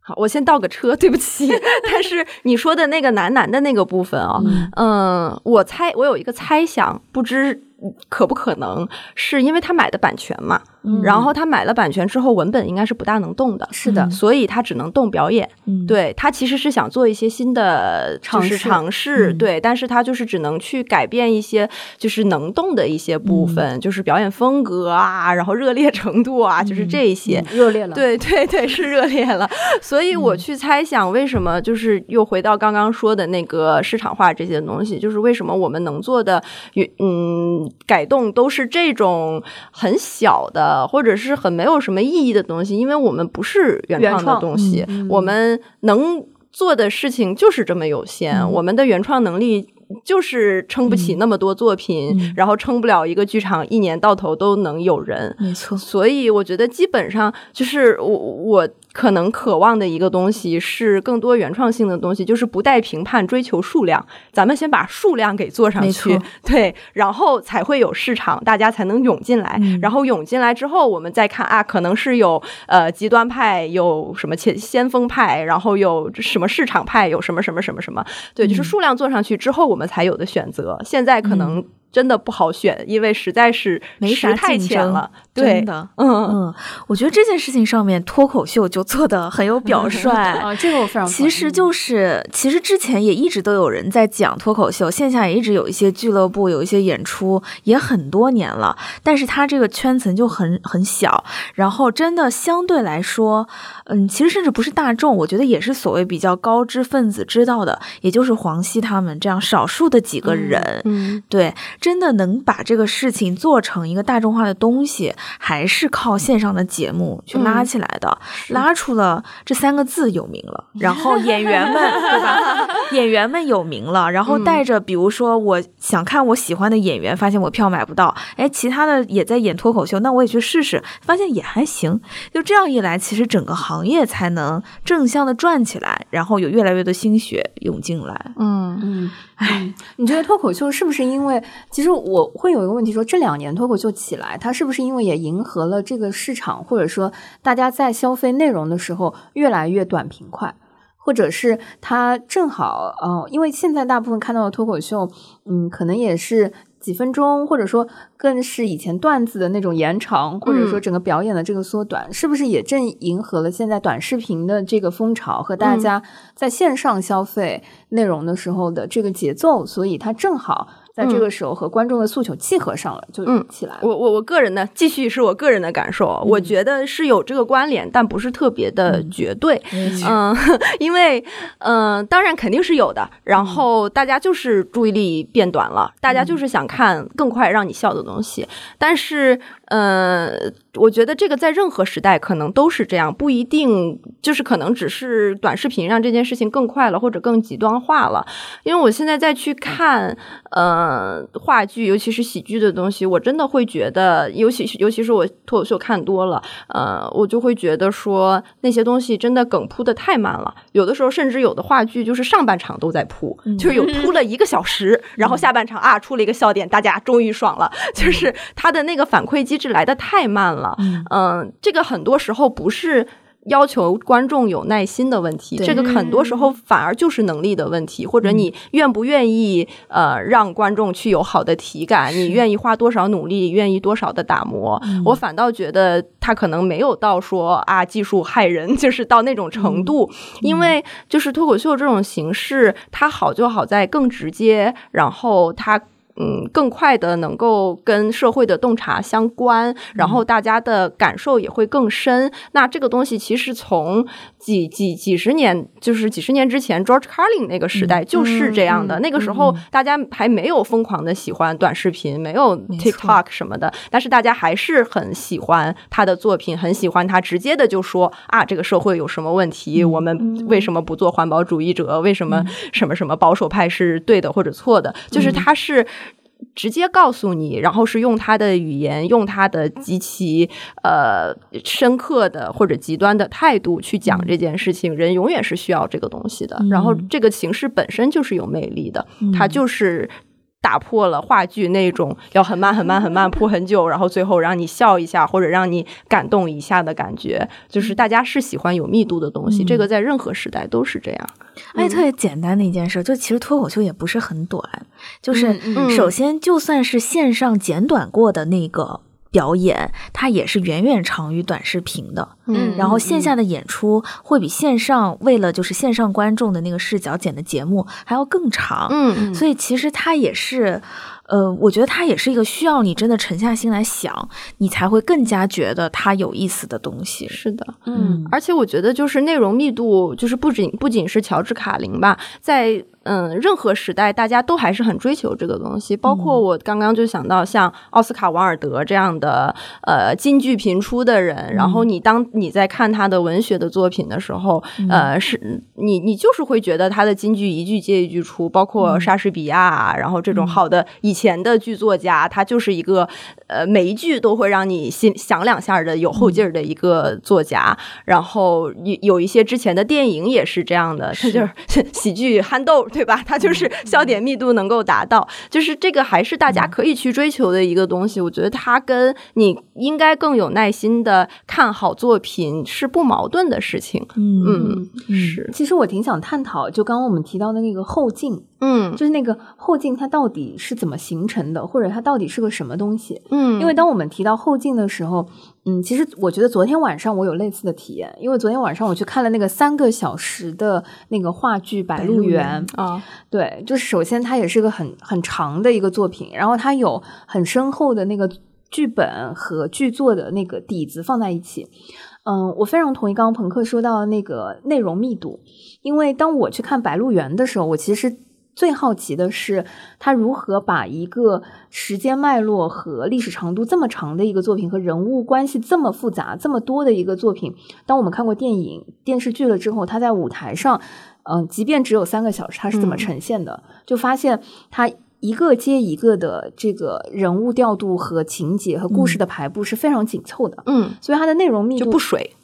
Speaker 3: 好，我先倒个车，对不起。但是你说的那个男男的那个部分啊，嗯，我猜我有一个猜想，不知。可不可能是因为他买的版权嘛？然后他买了版权之后，文本应该是不大能动的。
Speaker 1: 是的，
Speaker 3: 所以他只能动表演。对他其实是想做一些新的
Speaker 1: 尝试，
Speaker 3: 尝试对，但是他就是只能去改变一些就是能动的一些部分，就是表演风格啊，然后热烈程度啊，就是这些
Speaker 1: 热烈了。
Speaker 3: 对 对对，是热烈了。所以我去猜想，为什么就是又回到刚刚说的那个市场化这些东西，就是为什么我们能做的，嗯。改动都是这种很小的，或者是很没有什么意义的东西，因为我们不是原创的东西，我们能做的事情就是这么有限，我们的原创能力就是撑不起那么多作品，然后撑不了一个剧场一年到头都能有人，
Speaker 2: 没错。
Speaker 3: 所以我觉得基本上就是我我。可能渴望的一个东西是更多原创性的东西，就是不带评判，追求数量。咱们先把数量给做上去，对，然后才会有市场，大家才能涌进来。然后涌进来之后，我们再看啊，可能是有呃极端派，有什么前先锋派，然后有什么市场派，有什么什么什么什么。对，就是数量做上去之后，我们才有的选择。现在可能。真的不好选，因为实在是
Speaker 2: 没啥
Speaker 3: 太浅了。
Speaker 2: 真的，嗯嗯，我觉得这件事情上面脱口秀就做的很有表 率
Speaker 1: 啊，这个我非常。
Speaker 2: 其实就是，其实之前也一直都有人在讲脱口秀，线下也一直有一些俱乐部有一些演出，也很多年了。但是它这个圈层就很很小，然后真的相对来说，嗯，其实甚至不是大众，我觉得也是所谓比较高知分子知道的，也就是黄西他们这样少数的几个人，
Speaker 3: 嗯，
Speaker 2: 对，真的能把这个事情做成一个大众化的东西。还是靠线上的节目去拉起来的，拉出了这三个字有名了，然后演员们对吧？演员们有名了，然后带着比如说我想看我喜欢的演员，发现我票买不到，哎，其他的也在演脱口秀，那我也去试试，发现也还行。就这样一来，其实整个行业才能正向的转起来，然后有越来越多心血涌进来。
Speaker 1: 嗯嗯。哎，你觉得脱口秀是不是因为？其实我会有一个问题，说这两年脱口秀起来，它是不是因为也迎合了这个市场，或者说大家在消费内容的时候越来越短平快，或者是它正好呃，因为现在大部分看到的脱口秀，嗯，可能也是。几分钟，或者说更是以前段子的那种延长，或者说整个表演的这个缩短，是不是也正迎合了现在短视频的这个风潮和大家在线上消费内容的时候的这个节奏？所以它正好。在这个时候和观众的诉求契合上了，就起来了。
Speaker 3: 我我我个人呢，继续是我个人的感受，我觉得是有这个关联，但不是特别的绝对。嗯，因为嗯，当然肯定是有的。然后大家就是注意力变短了，大家就是想看更快让你笑的东西，但是。嗯，我觉得这个在任何时代可能都是这样，不一定就是可能只是短视频让这件事情更快了，或者更极端化了。因为我现在再去看，呃，话剧，尤其是喜剧的东西，我真的会觉得，尤其是尤其是我脱口秀看多了，呃，我就会觉得说那些东西真的梗铺的太慢了。有的时候甚至有的话剧就是上半场都在铺，就是有铺 了一个小时，然后下半场啊出了一个笑点，大家终于爽了，就是他的那个反馈机。是来的太慢了，嗯，这个很多时候不是要求观众有耐心的问题，这个很多时候反而就是能力的问题，或者你愿不愿意呃让观众去有好的体感，你愿意花多少努力，愿意多少的打磨，我反倒觉得他可能没有到说啊技术害人，就是到那种程度，因为就是脱口秀这种形式，它好就好在更直接，然后它。嗯，更快的能够跟社会的洞察相关，然后大家的感受也会更深。那这个东西其实从几几几十年，就是几十年之前，George Carlin 那个时代就是这样的。那个时候大家还没有疯狂的喜欢短视频，没有 TikTok 什么的，但是大家还是很喜欢他的作品，很喜欢他直接的就说啊，这个社会有什么问题？我们为什么不做环保主义者？为什么什么什么保守派是对的或者错的？就是他是。直接告诉你，然后是用他的语言，用他的极其呃深刻的或者极端的态度去讲这件事情。人永远是需要这个东西的。然后这个形式本身就是有魅力的，它就是打破了话剧那种要很慢很慢很慢铺很久，然后最后让你笑一下或者让你感动一下的感觉。就是大家是喜欢有密度的东西，这个在任何时代都是这样。
Speaker 2: 而且特别简单的一件事，就其实脱口秀也不是很短，就是首先就算是线上简短过的那个表演，它也是远远长于短视频的。
Speaker 1: 嗯，
Speaker 2: 然后线下的演出会比线上为了就是线上观众的那个视角剪的节目还要更长。
Speaker 3: 嗯，
Speaker 2: 所以其实它也是。呃，我觉得它也是一个需要你真的沉下心来想，你才会更加觉得它有意思的东西。
Speaker 3: 是的，嗯，而且我觉得就是内容密度，就是不仅不仅是乔治卡林吧，在嗯任何时代，大家都还是很追求这个东西。包括我刚刚就想到像奥斯卡王尔德这样的呃金句频出的人，然后你当你在看他的文学的作品的时候，呃，是你你就是会觉得他的金句一句接一句出，包括莎士比亚，然后这种好的以前。前的剧作家，他就是一个呃，每一句都会让你心想两下的有后劲儿的一个作家。然后有有一些之前的电影也是这样的，他就是 喜剧憨豆，对吧？它就是笑点密度能够达到，就是这个还是大家可以去追求的一个东西。我觉得它跟你应该更有耐心的看好作品是不矛盾的事情。
Speaker 2: 嗯
Speaker 3: 嗯，是。
Speaker 1: 其实我挺想探讨，就刚刚我们提到的那个后劲，
Speaker 3: 嗯，
Speaker 1: 就是那个后劲，它到底是怎么？形成的，或者它到底是个什么东西？
Speaker 3: 嗯，
Speaker 1: 因为当我们提到后劲的时候，嗯，其实我觉得昨天晚上我有类似的体验，因为昨天晚上我去看了那个三个小时的那个话剧《
Speaker 2: 白
Speaker 1: 鹿原》
Speaker 3: 啊，
Speaker 1: 对，就是首先它也是个很很长的一个作品，然后它有很深厚的那个剧本和剧作的那个底子放在一起。嗯，我非常同意刚刚朋克说到的那个内容密度，因为当我去看《白鹿原》的时候，我其实最好奇的是他如何把一个时间脉络和历史长度这么长的一个作品，和人物关系这么复杂、这么多的一个作品，当我们看过电影、电视剧了之后，他在舞台上，嗯，即便只有三个小时，他是怎么呈现的？就发现他。一个接一个的这个人物调度和情节和故事的排布是非常紧凑的，
Speaker 3: 嗯，
Speaker 1: 所以它的内容密
Speaker 3: 度不水，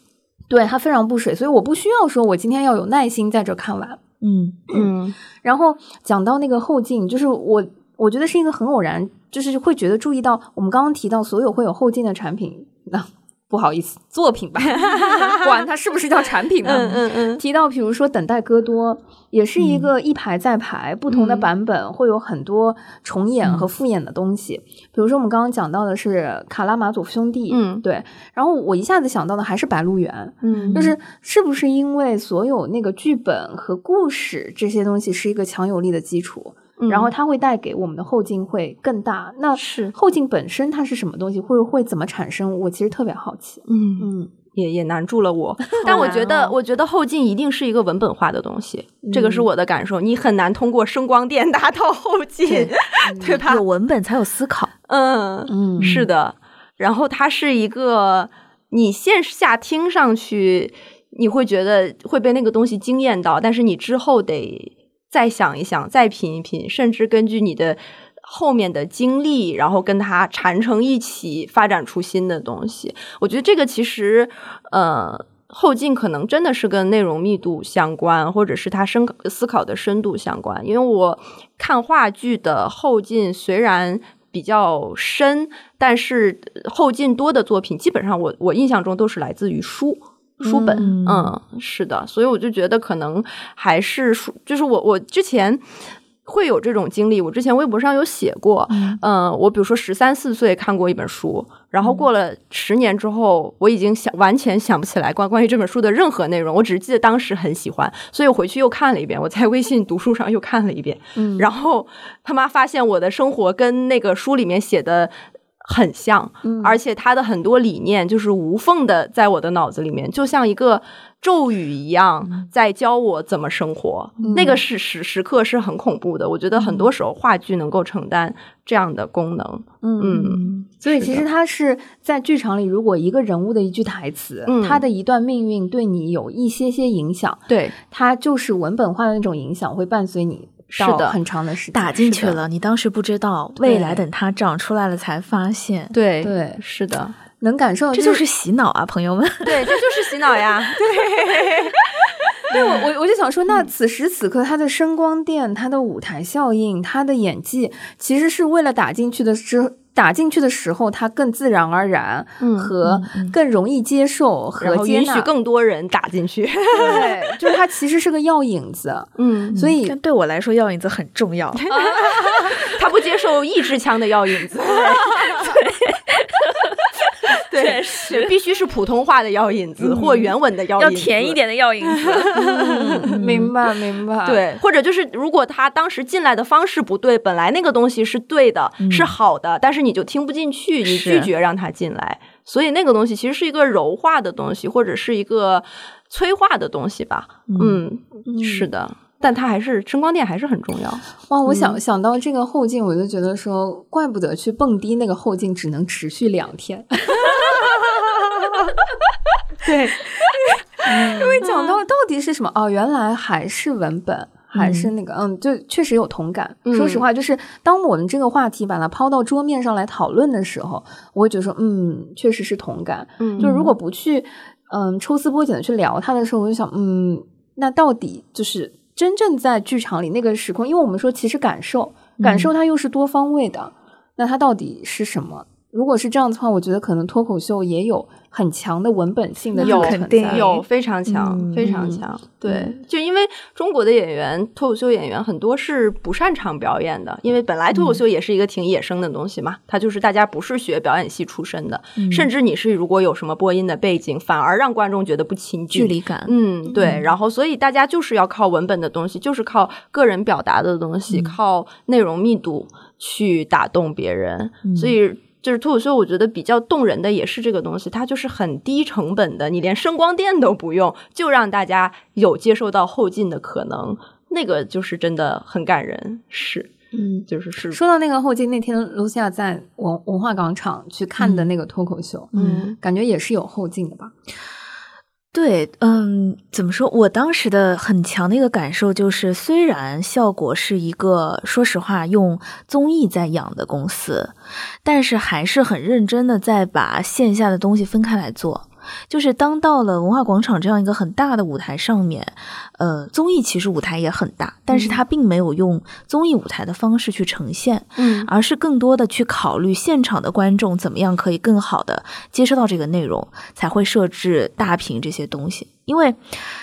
Speaker 1: 对它非常不水，所以我不需要说我今天要有耐心在这看完，
Speaker 2: 嗯
Speaker 3: 嗯。
Speaker 1: 然后讲到那个后劲，就是我我觉得是一个很偶然，就是会觉得注意到我们刚刚提到所有会有后劲的产品那。不好意思，作品吧，管它是不是叫产品呢？
Speaker 3: 嗯嗯嗯。
Speaker 1: 提到比如说《等待戈多》，也是一个一排再排不同的版本，会有很多重演和复演的东西。比如说我们刚刚讲到的是《卡拉马佐夫兄弟》，
Speaker 3: 嗯，
Speaker 1: 对。然后我一下子想到的还是《白鹿原》，
Speaker 3: 嗯，
Speaker 1: 就是是不是因为所有那个剧本和故事这些东西是一个强有力的基础？然后它会带给我们的后劲会更大。那
Speaker 3: 是
Speaker 1: 后劲本身它是什么东西，或者会怎么产生？我其实特别好奇。
Speaker 3: 嗯
Speaker 1: 嗯，
Speaker 3: 也也难住了我。但我觉得，我觉得后劲一定是一个文本化的东西，这个是我的感受。你很难通过声光电达到后 劲，对吧？
Speaker 2: 有文本才有思考。
Speaker 3: 嗯嗯，是的。然后它是一个，你线下听上去你会觉得会被那个东西惊艳到，但是你之后得。再想一想，再品一品，甚至根据你的后面的经历，然后跟它缠成一起，发展出新的东西。我觉得这个其实，呃，后劲可能真的是跟内容密度相关，或者是他深思考的深度相关。因为我看话剧的后劲虽然比较深，但是后劲多的作品，基本上我我印象中都是来自于书。书本，嗯，是的，所以我就觉得可能还是书，就是我我之前会有这种经历，我之前微博上有写过，嗯，我比如说十三四岁看过一本书，然后过了十年之后，我已经想完全想不起来关关于这本书的任何内容，我只是记得当时很喜欢，所以我回去又看了一遍，我在微信读书上又看了一遍，
Speaker 1: 嗯，
Speaker 3: 然后他妈发现我的生活跟那个书里面写的。很像，而且他的很多理念就是无缝的，在我的脑子里面，就像一个咒语一样，在教我怎么生活。那个是时时刻是很恐怖的。我觉得很多时候话剧能够承担这样的功能。嗯，
Speaker 1: 所以其实他是在剧场里，如果一个人物的一句台词，他的一段命运对你有一些些影响，
Speaker 3: 对
Speaker 1: 他就是文本化的那种影响，会伴随你。
Speaker 3: 是的，
Speaker 1: 很长的时间
Speaker 2: 打进去了，你当时不知道，未来等它长出来了才发现。
Speaker 3: 对
Speaker 1: 对，
Speaker 3: 是的，
Speaker 1: 能感受，
Speaker 2: 这就是洗脑啊，朋友们。
Speaker 3: 对，这就是洗脑呀。对，
Speaker 1: 对我我我就想说，那此时此刻，他的声光电、他的舞台效应、他的演技，其实是为了打进去的之。打进去的时候，它更自然而然，和更容易接受和接
Speaker 3: 纳，允许更多人打进去。
Speaker 1: 对，就是它其实是个药引子。
Speaker 3: 嗯，
Speaker 1: 所以
Speaker 2: 对我来说，药引子很重要。
Speaker 3: 他不接受一支枪的药引子。对，确实必须是普通话的药引子或原文的药引子，
Speaker 2: 要甜一点的药引子。
Speaker 1: 明白，明白。
Speaker 3: 对，或者就是如果他当时进来的方式不对，本来那个东西是对的，是好的，但是你就听不进去，你拒绝让他进来，所以那个东西其实是一个柔化的东西，或者是一个催化的东西吧。嗯，是的。但它还是声光电还是很重要
Speaker 1: 哇！我想想到这个后劲，我就觉得说，怪不得去蹦迪那个后劲只能持续两天。
Speaker 3: 对，
Speaker 1: 因为讲到到底是什么哦，原来还是文本，还是那个嗯，就确实有同感。说实话，就是当我们这个话题把它抛到桌面上来讨论的时候，我会觉得说，嗯，确实是同感。
Speaker 3: 嗯，
Speaker 1: 就如果不去嗯抽丝剥茧的去聊它的时候，我就想，嗯，那到底就是。真正在剧场里那个时空，因为我们说其实感受，感受它又是多方位的，那它到底是什么？如果是这样的话，我觉得可能脱口秀也有很强的文本性的
Speaker 3: 有
Speaker 2: 肯定
Speaker 3: 有非常强，非常强。对，就因为中国的演员，脱口秀演员很多是不擅长表演的，因为本来脱口秀也是一个挺野生的东西嘛，它就是大家不是学表演系出身的，甚至你是如果有什么播音的背景，反而让观众觉得不亲近，
Speaker 2: 距离感。
Speaker 3: 嗯，对。然后，所以大家就是要靠文本的东西，就是靠个人表达的东西，靠内容密度去打动别人，所以。就是脱口秀，我觉得比较动人的也是这个东西，它就是很低成本的，你连声光电都不用，就让大家有接受到后劲的可能，那个就是真的很感人。是，嗯，就是是。
Speaker 1: 说到那个后劲，那天卢西亚在文文化广场去看的那个脱口秀，嗯，感觉也是有后劲的吧。
Speaker 2: 对，嗯，怎么说？我当时的很强的一个感受就是，虽然效果是一个说实话用综艺在养的公司，但是还是很认真的在把线下的东西分开来做。就是当到了文化广场这样一个很大的舞台上面，呃，综艺其实舞台也很大，但是它并没有用综艺舞台的方式去呈现，嗯，而是更多的去考虑现场的观众怎么样可以更好的接收到这个内容，才会设置大屏这些东西。因为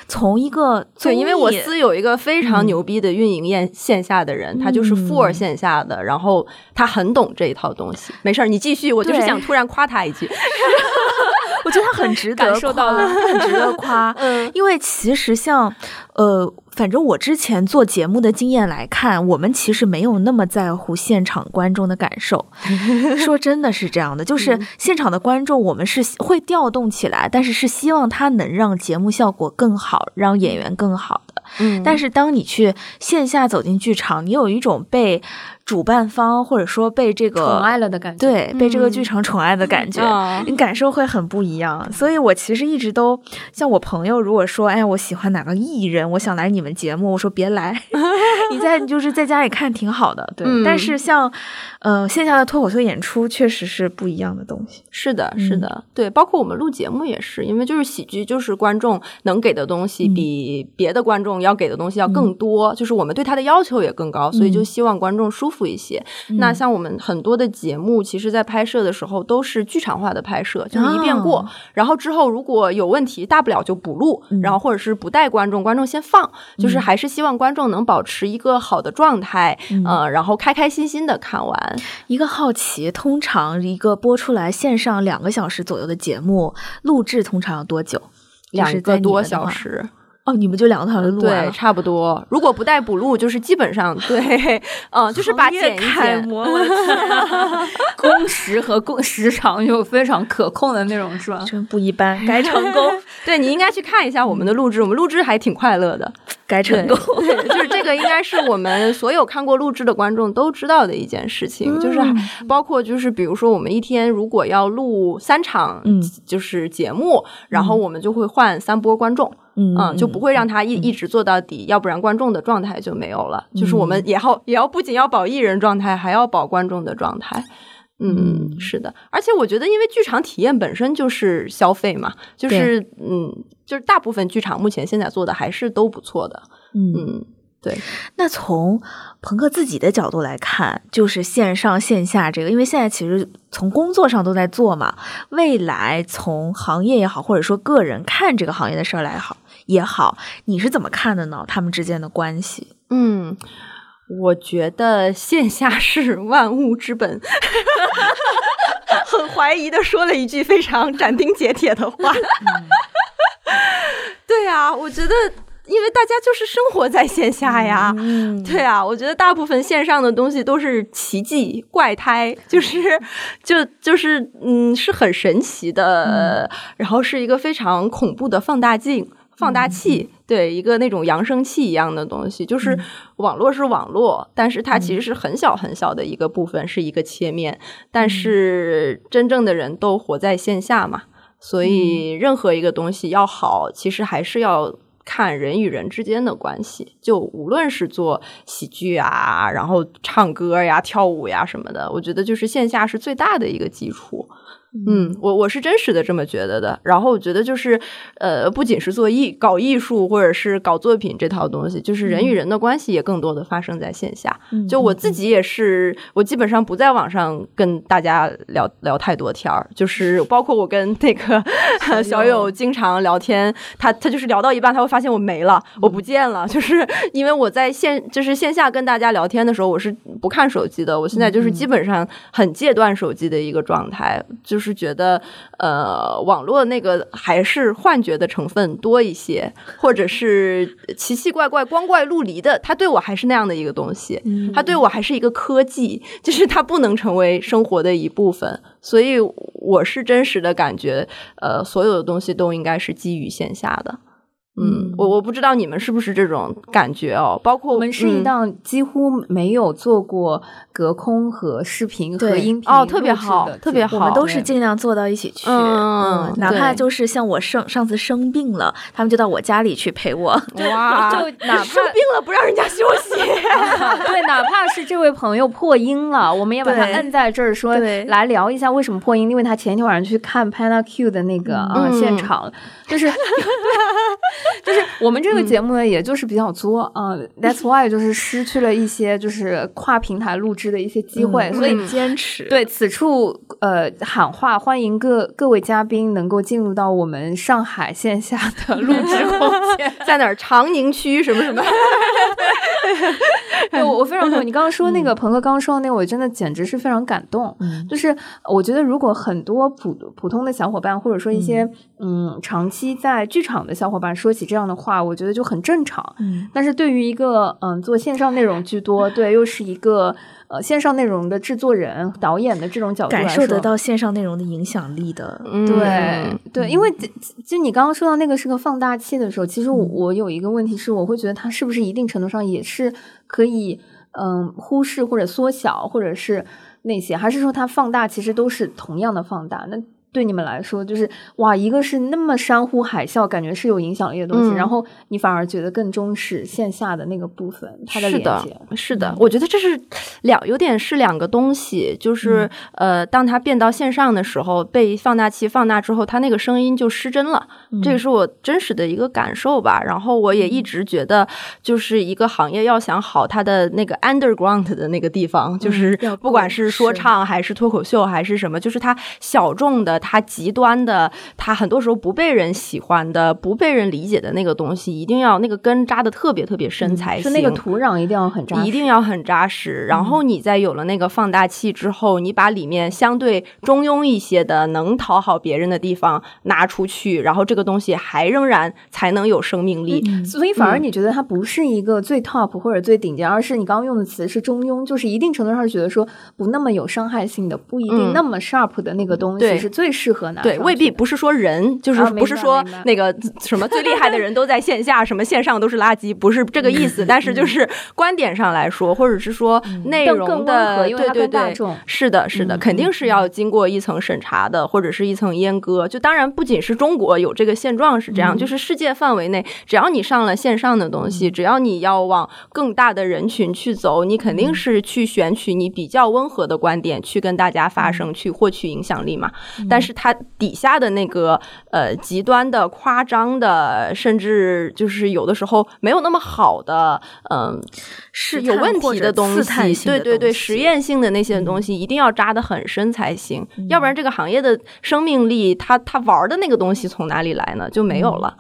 Speaker 2: 从一个
Speaker 3: 对，因为我司有一个非常牛逼的运营线线下的人，他就是 for 线下的，然后他很懂这一套东西。没事儿，你继续，我就是想突然夸他一句。
Speaker 2: 我觉得他很值得夸，很值得夸。嗯，因为其实像，呃，反正我之前做节目的经验来看，我们其实没有那么在乎现场观众的感受。说真的是这样的，就是现场的观众，我们是会调动起来，但是是希望他能让节目效果更好，让演员更好的。嗯，但是当你去线下走进剧场，你有一种被。主办方或者说被这个
Speaker 1: 宠爱了的感
Speaker 2: 觉，对，被这个剧场宠爱的感觉，你感受会很不一样。所以我其实一直都像我朋友，如果说哎，我喜欢哪个艺人，我想来你们节目，我说别来，你在就是在家里看挺好的，对。但是像呃线下的脱口秀演出，确实是不一样的东西。
Speaker 3: 是的，是的，对，包括我们录节目也是，因为就是喜剧，就是观众能给的东西比别的观众要给的东西要更多，就是我们对他的要求也更高，所以就希望观众舒服。一些，那像我们很多的节目，其实在拍摄的时候都是剧场化的拍摄，就是一遍过，然后之后如果有问题，大不了就补录，然后或者是不带观众，观众先放，就是还是希望观众能保持一个好的状态，呃，然后开开心心的看完。
Speaker 2: 一个好奇，通常一个播出来线上两个小时左右的节目，录制通常要多久？
Speaker 3: 两个多小时。
Speaker 2: 哦，你们就两个小时录
Speaker 3: 对，差不多。如果不带补录，就是基本上对，嗯，就是把剪一剪。
Speaker 1: 工时和工时长又非常可控的那种，是吧？
Speaker 2: 真不一般，该成功。
Speaker 3: 对你应该去看一下我们的录制，我们录制还挺快乐的。
Speaker 2: 该成功，对
Speaker 3: 就是这个应该是我们所有看过录制的观众都知道的一件事情，就是包括就是比如说我们一天如果要录三场，嗯，就是节目，然后我们就会换三波观众。嗯，就不会让他一一直做到底，要不然观众的状态就没有了。就是我们也要也要不仅要保艺人状态，还要保观众的状态。嗯，是的。而且我觉得，因为剧场体验本身就是消费嘛，就是嗯，就是大部分剧场目前现在做的还是都不错的。嗯。对，
Speaker 2: 那从朋克自己的角度来看，就是线上线下这个，因为现在其实从工作上都在做嘛。未来从行业也好，或者说个人看这个行业的事儿来好也好，你是怎么看的呢？他们之间的关系？
Speaker 3: 嗯，我觉得线下是万物之本，很怀疑的说了一句非常斩钉截铁的话。对啊，我觉得。因为大家就是生活在线下呀，对啊，我觉得大部分线上的东西都是奇迹、怪胎，就是就就是嗯，是很神奇的，然后是一个非常恐怖的放大镜、放大器，对，一个那种扬声器一样的东西。就是网络是网络，但是它其实是很小很小的一个部分，是一个切面。但是真正的人都活在线下嘛，所以任何一个东西要好，其实还是要。看人与人之间的关系，就无论是做喜剧啊，然后唱歌呀、跳舞呀什么的，我觉得就是线下是最大的一个基础。嗯，我我是真实的这么觉得的。然后我觉得就是，呃，不仅是做艺搞艺术或者是搞作品这套东西，就是人与人的关系也更多的发生在线下。就我自己也是，我基本上不在网上跟大家聊聊太多天儿，就是包括我跟那个小友经常聊天，他他就是聊到一半，他会发现我没了，我不见了，就是因为我在线就是线下跟大家聊天的时候，我是不看手机的。我现在就是基本上很戒断手机的一个状态，就是。是觉得，呃，网络那个还是幻觉的成分多一些，或者是奇奇怪怪、光怪陆离的，它对我还是那样的一个东西，它对我还是一个科技，就是它不能成为生活的一部分。所以，我是真实的感觉，呃，所有的东西都应该是基于线下的。嗯，我我不知道你们是不是这种感觉哦。包括
Speaker 1: 我们是一档几乎没有做过隔空和视频和音频
Speaker 3: 哦，特别好，特别好。
Speaker 2: 我们都是尽量坐到一起去，嗯，哪怕就是像我生上次生病了，他们就到我家里去陪我。
Speaker 1: 哇，就哪怕
Speaker 3: 生病了不让人家休息
Speaker 1: 对，哪怕是这位朋友破音了，我们也把他摁在这儿说来聊一下为什么破音，因为他前一天晚上去看 Pana Q 的那个啊现场，就是。就是我们这个节目呢，也就是比较作啊，That's why 就是失去了一些就是跨平台录制的一些机会，所以
Speaker 2: 坚持。
Speaker 1: 对此处呃喊话，欢迎各各位嘉宾能够进入到我们上海线下的录制空间，
Speaker 3: 在哪儿？长宁区什么什么。
Speaker 1: 对，我非常懂你刚刚说那个鹏哥，刚刚说的那个，我真的简直是非常感动。就是我觉得，如果很多普普通的小伙伴，或者说一些嗯长期在剧场的小伙伴说起这样的话，我觉得就很正常。嗯，但是对于一个嗯做线上内容居多，对，又是一个。呃，线上内容的制作人、导演的这种角度
Speaker 2: 感受得到线上内容的影响力的，
Speaker 1: 对对，因为就你刚刚说到那个是个放大器的时候，其实我有一个问题是，我会觉得它是不是一定程度上也是可以嗯忽视或者缩小，或者是那些，还是说它放大其实都是同样的放大？那。对你们来说，就是哇，一个是那么山呼海啸，感觉是有影响力的东西，然后你反而觉得更重视线下的那个部分，它的连接。
Speaker 3: 是的，我觉得这是两有点是两个东西，就是呃，当它变到线上的时候，被放大器放大之后，它那个声音就失真了，这个是我真实的一个感受吧。然后我也一直觉得，就是一个行业要想好，它的那个 underground 的那个地方，就是不管是说唱还是脱口秀还是什么，就是它小众的。它极端的，它很多时候不被人喜欢的、不被人理解的那个东西，一定要那个根扎的特别特别深才行。
Speaker 1: 是那个土壤一定要很扎
Speaker 3: 实，一定要很扎实。然后你在有了那个放大器之后，你把里面相对中庸一些的、能讨好别人的地方拿出去，然后这个东西还仍然才能有生命力。
Speaker 1: 所以反而你觉得它不是一个最 top 或者最顶尖，而是你刚刚用的词是中庸，就是一定程度上觉得说不那么有伤害性的，不一定那么 sharp 的那个东西是最。适合拿
Speaker 3: 对，未必不是说人，就是不是说那个什么最厉害的人都在线下，什么线上都是垃圾，不是这个意思。但是就是观点上来说，或者是说内容的，对对对，是的，是的，肯定是要经过一层审查的，或者是一层阉割。就当然不仅是中国有这个现状是这样，就是世界范围内，只要你上了线上的东西，只要你要往更大的人群去走，你肯定是去选取你比较温和的观点去跟大家发声，去获取影响力嘛。但是。是它底下的那个呃极端的夸张的，甚至就是有的时候没有那么好的，嗯，是有问题的东西。对对对，实验性的那些东西一定要扎得很深才行，要不然这个行业的生命力，它它玩的那个东西从哪里来呢？就没有了。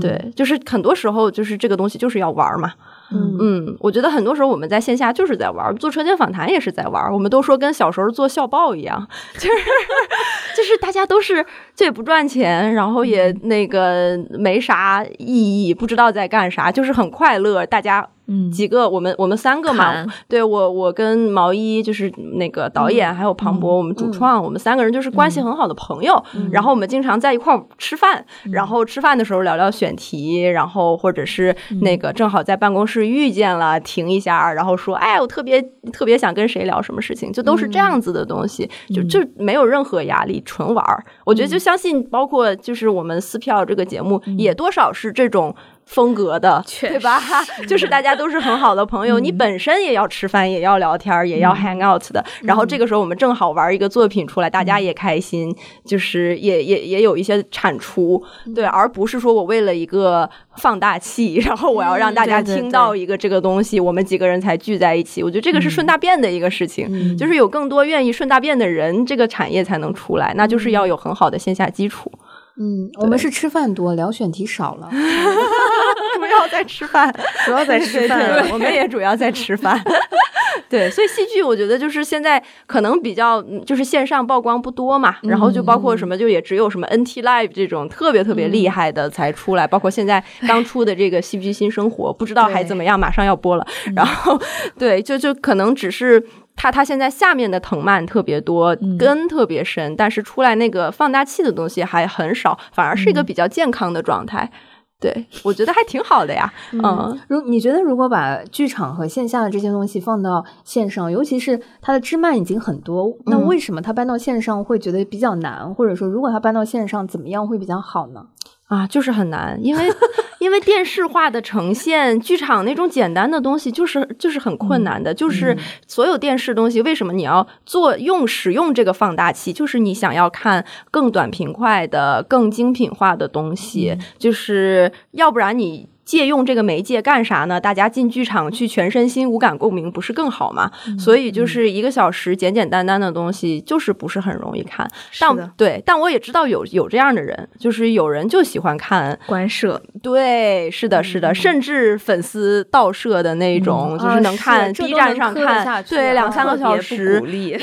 Speaker 3: 对，就是很多时候就是这个东西就是要玩嘛。嗯嗯，我觉得很多时候我们在线下就是在玩，做车间访谈也是在玩。我们都说跟小时候做校报一样，就是 就是大家都是这也不赚钱，然后也那个没啥意义，不知道在干啥，就是很快乐，大家。嗯，几个我们我们三个嘛，对我我跟毛衣就是那个导演，还有庞博，我们主创，我们三个人就是关系很好的朋友。然后我们经常在一块儿吃饭，然后吃饭的时候聊聊选题，然后或者是那个正好在办公室遇见了，停一下，然后说，哎，我特别特别想跟谁聊什么事情，就都是这样子的东西，就就没有任何压力，纯玩儿。我觉得就相信，包括就是我们撕票这个节目，也多少是这种。风格的，对吧？就是大家都是很好的朋友，你本身也要吃饭，也要聊天，也要 hang out 的。然后这个时候我们正好玩一个作品出来，大家也开心，就是也也也有一些产出，对，而不是说我为了一个放大器，然后我要让大家听到一个这个东西，我们几个人才聚在一起。我觉得这个是顺大便的一个事情，就是有更多愿意顺大便的人，这个产业才能出来。那就是要有很好的线下基础。
Speaker 1: 嗯，我们是吃饭多，聊选题少了。
Speaker 3: 主要在吃饭，
Speaker 2: 主要在吃饭。
Speaker 3: 我们也主要在吃饭。对，所以戏剧我觉得就是现在可能比较就是线上曝光不多嘛，然后就包括什么，就也只有什么 NT Live 这种特别特别厉害的才出来，包括现在刚出的这个戏剧新生活，不知道还怎么样，马上要播了。然后对，就就可能只是。它它现在下面的藤蔓特别多，根特别深，但是出来那个放大器的东西还很少，反而是一个比较健康的状态。对我觉得还挺好的呀。嗯，
Speaker 1: 如你觉得如果把剧场和线下的这些东西放到线上，尤其是它的枝蔓已经很多，那为什么它搬到线上会觉得比较难？或者说，如果它搬到线上，怎么样会比较好呢？
Speaker 3: 啊，就是很难，因为因为电视化的呈现，剧场那种简单的东西，就是就是很困难的。就是所有电视东西，为什么你要做用使用这个放大器？就是你想要看更短平快的、更精品化的东西，就是要不然你。借用这个媒介干啥呢？大家进剧场去全身心无感共鸣，不是更好吗？所以就是一个小时简简单单的东西，就是不是很容易看。但对，但我也知道有有这样的人，就是有人就喜欢看
Speaker 2: 官摄。
Speaker 3: 对，是的，是的，甚至粉丝盗摄的那种，就是能看 B 站上看，对，两三个小时。
Speaker 2: 鼓励，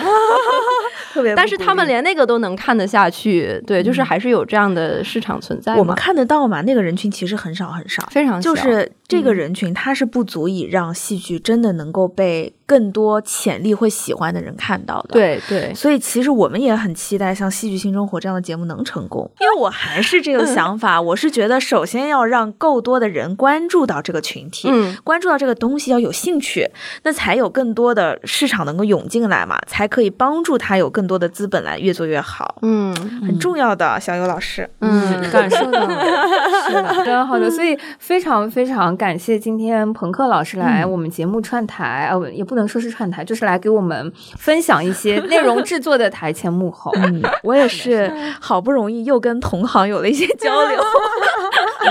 Speaker 3: 特别。但是他们连那个都能看得下去，对，就是还是有这样的市场存在。
Speaker 2: 我们看得到吗？那个人群其实很少很少，
Speaker 3: 非常。
Speaker 2: 就是这个人群，他是不足以让戏剧真的能够被。更多潜力会喜欢的人看到的，
Speaker 3: 对对，
Speaker 2: 所以其实我们也很期待像《戏剧新生活》这样的节目能成功，因为我还是这个想法，我是觉得首先要让够多的人关注到这个群体，嗯，关注到这个东西要有兴趣，那才有更多的市场能够涌进来嘛，才可以帮助他有更多的资本来越做越好，嗯，很重要的，小尤老师，
Speaker 1: 嗯，感受到了，是的，好的，所以非常非常感谢今天朋克老师来我们节目串台，呃，也不。能说是串台，就是来给我们分享一些内容制作的台前幕后。
Speaker 2: 嗯，我也是好不容易又跟同行有了一些交流。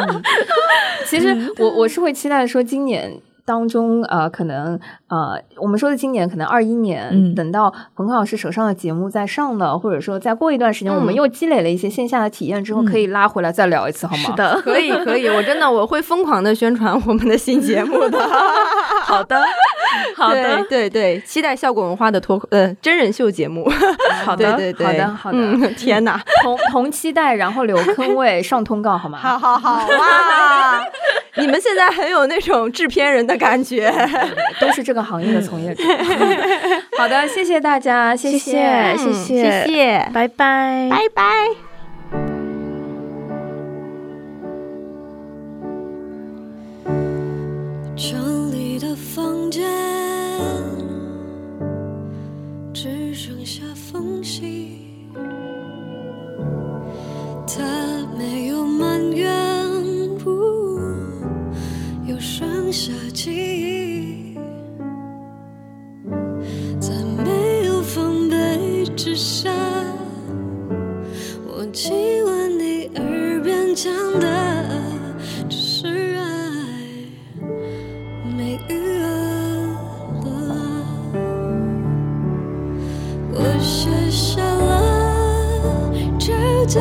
Speaker 1: 其实我我是会期待说今年。当中，呃，可能，呃，我们说的今年可能二一年，等到彭康老师手上的节目再上了，或者说再过一段时间，我们又积累了一些线下的体验之后，可以拉回来再聊一次，好吗？
Speaker 2: 是的，
Speaker 3: 可以，可以，我真的我会疯狂的宣传我们的新节目的。
Speaker 2: 好的，好的，
Speaker 3: 对对，期待效果文化的脱呃真人秀节目。
Speaker 1: 好的，对对，好的，好的。
Speaker 3: 天哪，
Speaker 1: 同同期待，然后留坑位上通告，好吗？
Speaker 3: 好好好哇！你们现在很有那种制片人的。感觉。
Speaker 1: 都是这个行业的从业者。好的，谢谢大家，谢谢，
Speaker 2: 谢谢，
Speaker 3: 谢谢，
Speaker 2: 拜拜，
Speaker 3: 拜拜。城里的房间亲吻你耳边讲的只是爱，没余额了。我卸下了这在